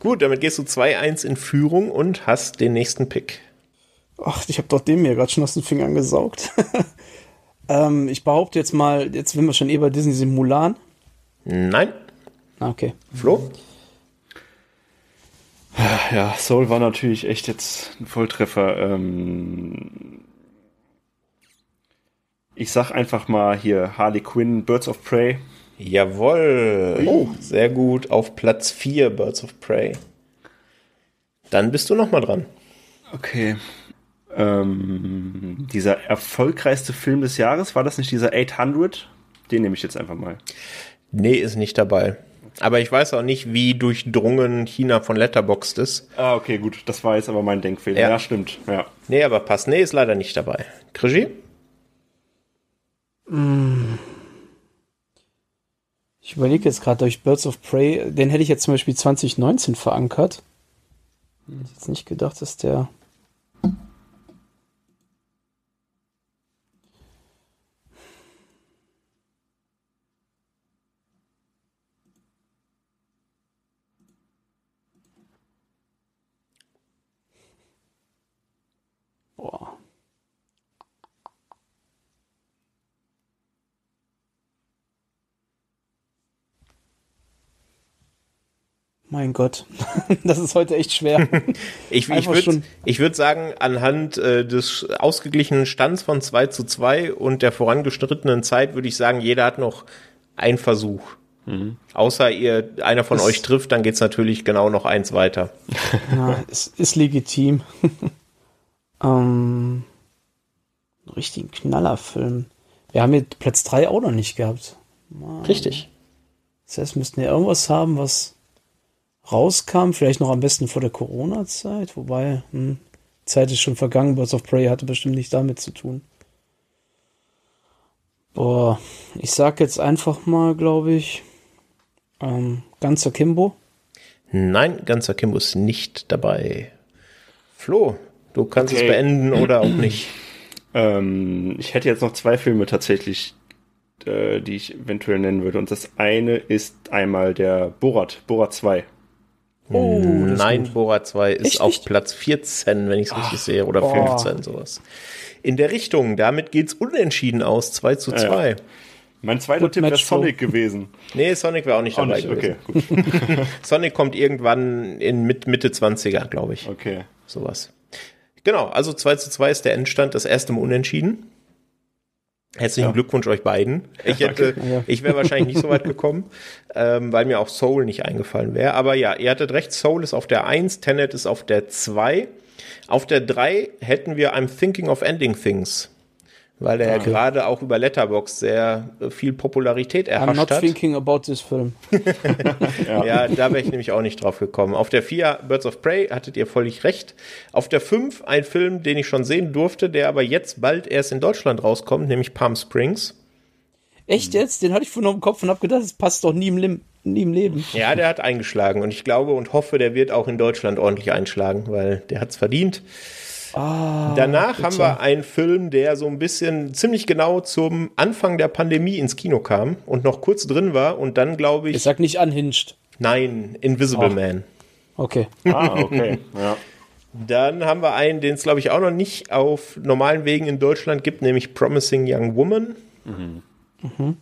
Gut, damit gehst du 2-1 in Führung und hast den nächsten Pick. Ach, ich habe doch dem mir gerade schon aus den Fingern gesaugt. ähm, ich behaupte jetzt mal, jetzt wenn wir schon eh bei Disney sind, Mulan. Nein. Ah, okay. Flo? Ja, Soul war natürlich echt jetzt ein Volltreffer. Ähm ich sag einfach mal hier Harley Quinn, Birds of Prey. Jawohl. Oh, sehr gut. Auf Platz 4 Birds of Prey. Dann bist du nochmal dran. Okay. Ähm, dieser erfolgreichste Film des Jahres, war das nicht dieser 800? Den nehme ich jetzt einfach mal. Nee, ist nicht dabei. Aber ich weiß auch nicht, wie durchdrungen China von Letterboxd ist. Ah, okay, gut. Das war jetzt aber mein Denkfehler. Ja. Ja, stimmt. Ja. Nee, aber passt. Nee, ist leider nicht dabei. Regie? Ich überlege jetzt gerade durch Birds of Prey, den hätte ich jetzt zum Beispiel 2019 verankert. Hätte ich jetzt nicht gedacht, dass der. Mein Gott, das ist heute echt schwer. Ich, ich würde würd sagen, anhand äh, des ausgeglichenen Stands von 2 zu 2 und der vorangeschrittenen Zeit würde ich sagen, jeder hat noch einen Versuch. Außer ihr, einer von Das- euch trifft, dann geht's natürlich genau noch eins weiter. Ja, es ist legitim. ähm, richtigen Knallerfilm. Wir haben jetzt Platz 3 auch noch nicht gehabt. Richtig. Das heißt, wir müssten ja irgendwas haben, was rauskam, vielleicht noch am besten vor der Corona-Zeit, wobei, hm, Zeit ist schon vergangen, Birds of Prey hatte bestimmt nicht damit zu tun. Boah, ich sag jetzt einfach mal, glaube ich, ähm, ganzer Kimbo. Nein, ganzer Kimbo ist nicht dabei. Flo, du kannst okay. es beenden oder auch nicht. Ähm, ich hätte jetzt noch zwei Filme tatsächlich, äh, die ich eventuell nennen würde. Und das eine ist einmal der Borat, Borat 2. Oh, Nein, Borat 2 ist Echt auf nicht? Platz 14, wenn ich es richtig sehe, oder oh. 15, sowas. In der Richtung, damit geht's unentschieden aus, 2 zu 2. Ja, Mein zweiter Gut, Tipp wäre Sonic gewesen. Nee, Sonic wäre auch nicht auch dabei nicht, gewesen. Okay, gut. Sonic kommt irgendwann in Mitte 20er, glaube ich. Okay. Sowas. Genau, also 2 zu 2 ist der Endstand, das erste Mal unentschieden. Herzlichen ja. Glückwunsch euch beiden. Ich hätte, ich wäre wahrscheinlich nicht so weit gekommen, ähm, weil mir auch Soul nicht eingefallen wäre. Aber ja, ihr hattet recht, Soul ist auf der 1, Tenet ist auf der 2. Auf der 3 hätten wir I'm Thinking of Ending Things weil er okay. gerade auch über Letterbox sehr äh, viel Popularität erhascht I'm not hat. thinking about this film. ja. ja. da wäre ich nämlich auch nicht drauf gekommen. Auf der 4 Birds of Prey hattet ihr völlig recht. Auf der 5 ein Film, den ich schon sehen durfte, der aber jetzt bald erst in Deutschland rauskommt, nämlich Palm Springs. Echt jetzt? Den hatte ich vorhin im Kopf und habe gedacht, das passt doch nie im, Lim nie im Leben. Ja, der hat eingeschlagen und ich glaube und hoffe, der wird auch in Deutschland ordentlich einschlagen, weil der hat es verdient. Ah, Danach haben wir einen Film, der so ein bisschen ziemlich genau zum Anfang der Pandemie ins Kino kam und noch kurz drin war und dann glaube ich. Ich sag nicht unhinged. Nein, Invisible Ach. Man. Okay. Ah, okay. ja. Dann haben wir einen, den es glaube ich auch noch nicht auf normalen Wegen in Deutschland gibt, nämlich Promising Young Woman. Mhm. Mhm.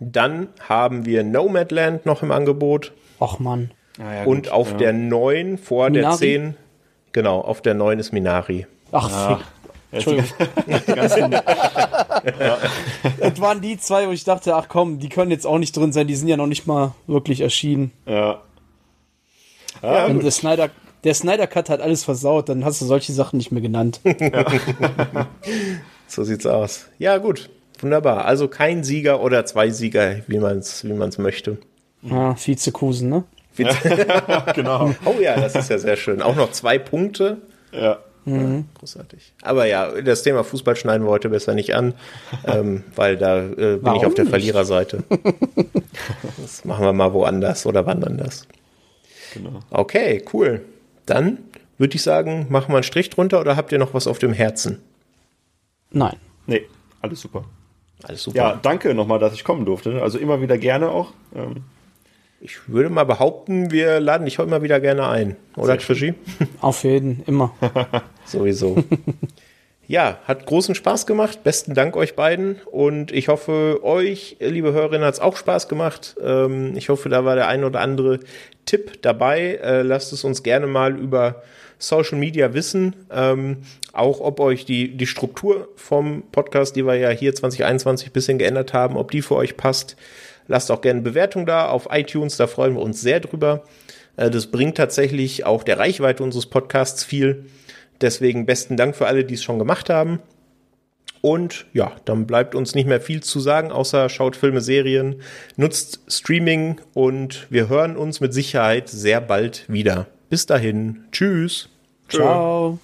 Dann haben wir Nomadland noch im Angebot. Ach Mann. Ah, ja, und auf ja. der 9 vor Minari? der 10 Genau, auf der 9 ist Minari. Ach, ja. Entschuldigung. ja. Das waren die zwei, wo ich dachte, ach komm, die können jetzt auch nicht drin sein, die sind ja noch nicht mal wirklich erschienen. Ja. ja Und der Snyder, der Snyder Cut hat alles versaut, dann hast du solche Sachen nicht mehr genannt. Ja. so sieht's aus. Ja, gut. Wunderbar. Also kein Sieger oder zwei Sieger, wie man es wie man's möchte. Ja, Vizekusen, ne? genau. Oh ja, das ist ja sehr schön. Auch noch zwei Punkte. Ja. Mhm. Großartig. Aber ja, das Thema Fußball schneiden wir heute besser nicht an, ähm, weil da äh, bin Warum ich auf der nicht? Verliererseite. das machen wir mal woanders oder wann anders. Genau. Okay, cool. Dann würde ich sagen, machen wir einen Strich drunter oder habt ihr noch was auf dem Herzen? Nein. Nee, alles super. Alles super. Ja, danke nochmal, dass ich kommen durfte. Also immer wieder gerne auch. Ähm, ich würde mal behaupten, wir laden dich heute mal wieder gerne ein. Oder, Krischi? Auf jeden, immer. Sowieso. ja, hat großen Spaß gemacht. Besten Dank euch beiden. Und ich hoffe, euch, liebe Hörerinnen, hat es auch Spaß gemacht. Ähm, ich hoffe, da war der ein oder andere Tipp dabei. Äh, lasst es uns gerne mal über Social Media wissen. Ähm, auch ob euch die, die Struktur vom Podcast, die wir ja hier 2021 ein bisschen geändert haben, ob die für euch passt. Lasst auch gerne Bewertung da auf iTunes, da freuen wir uns sehr drüber. Äh, das bringt tatsächlich auch der Reichweite unseres Podcasts viel. Deswegen besten Dank für alle, die es schon gemacht haben. Und ja, dann bleibt uns nicht mehr viel zu sagen, außer schaut Filme, Serien, nutzt Streaming und wir hören uns mit Sicherheit sehr bald wieder. Bis dahin. Tschüss. Ciao.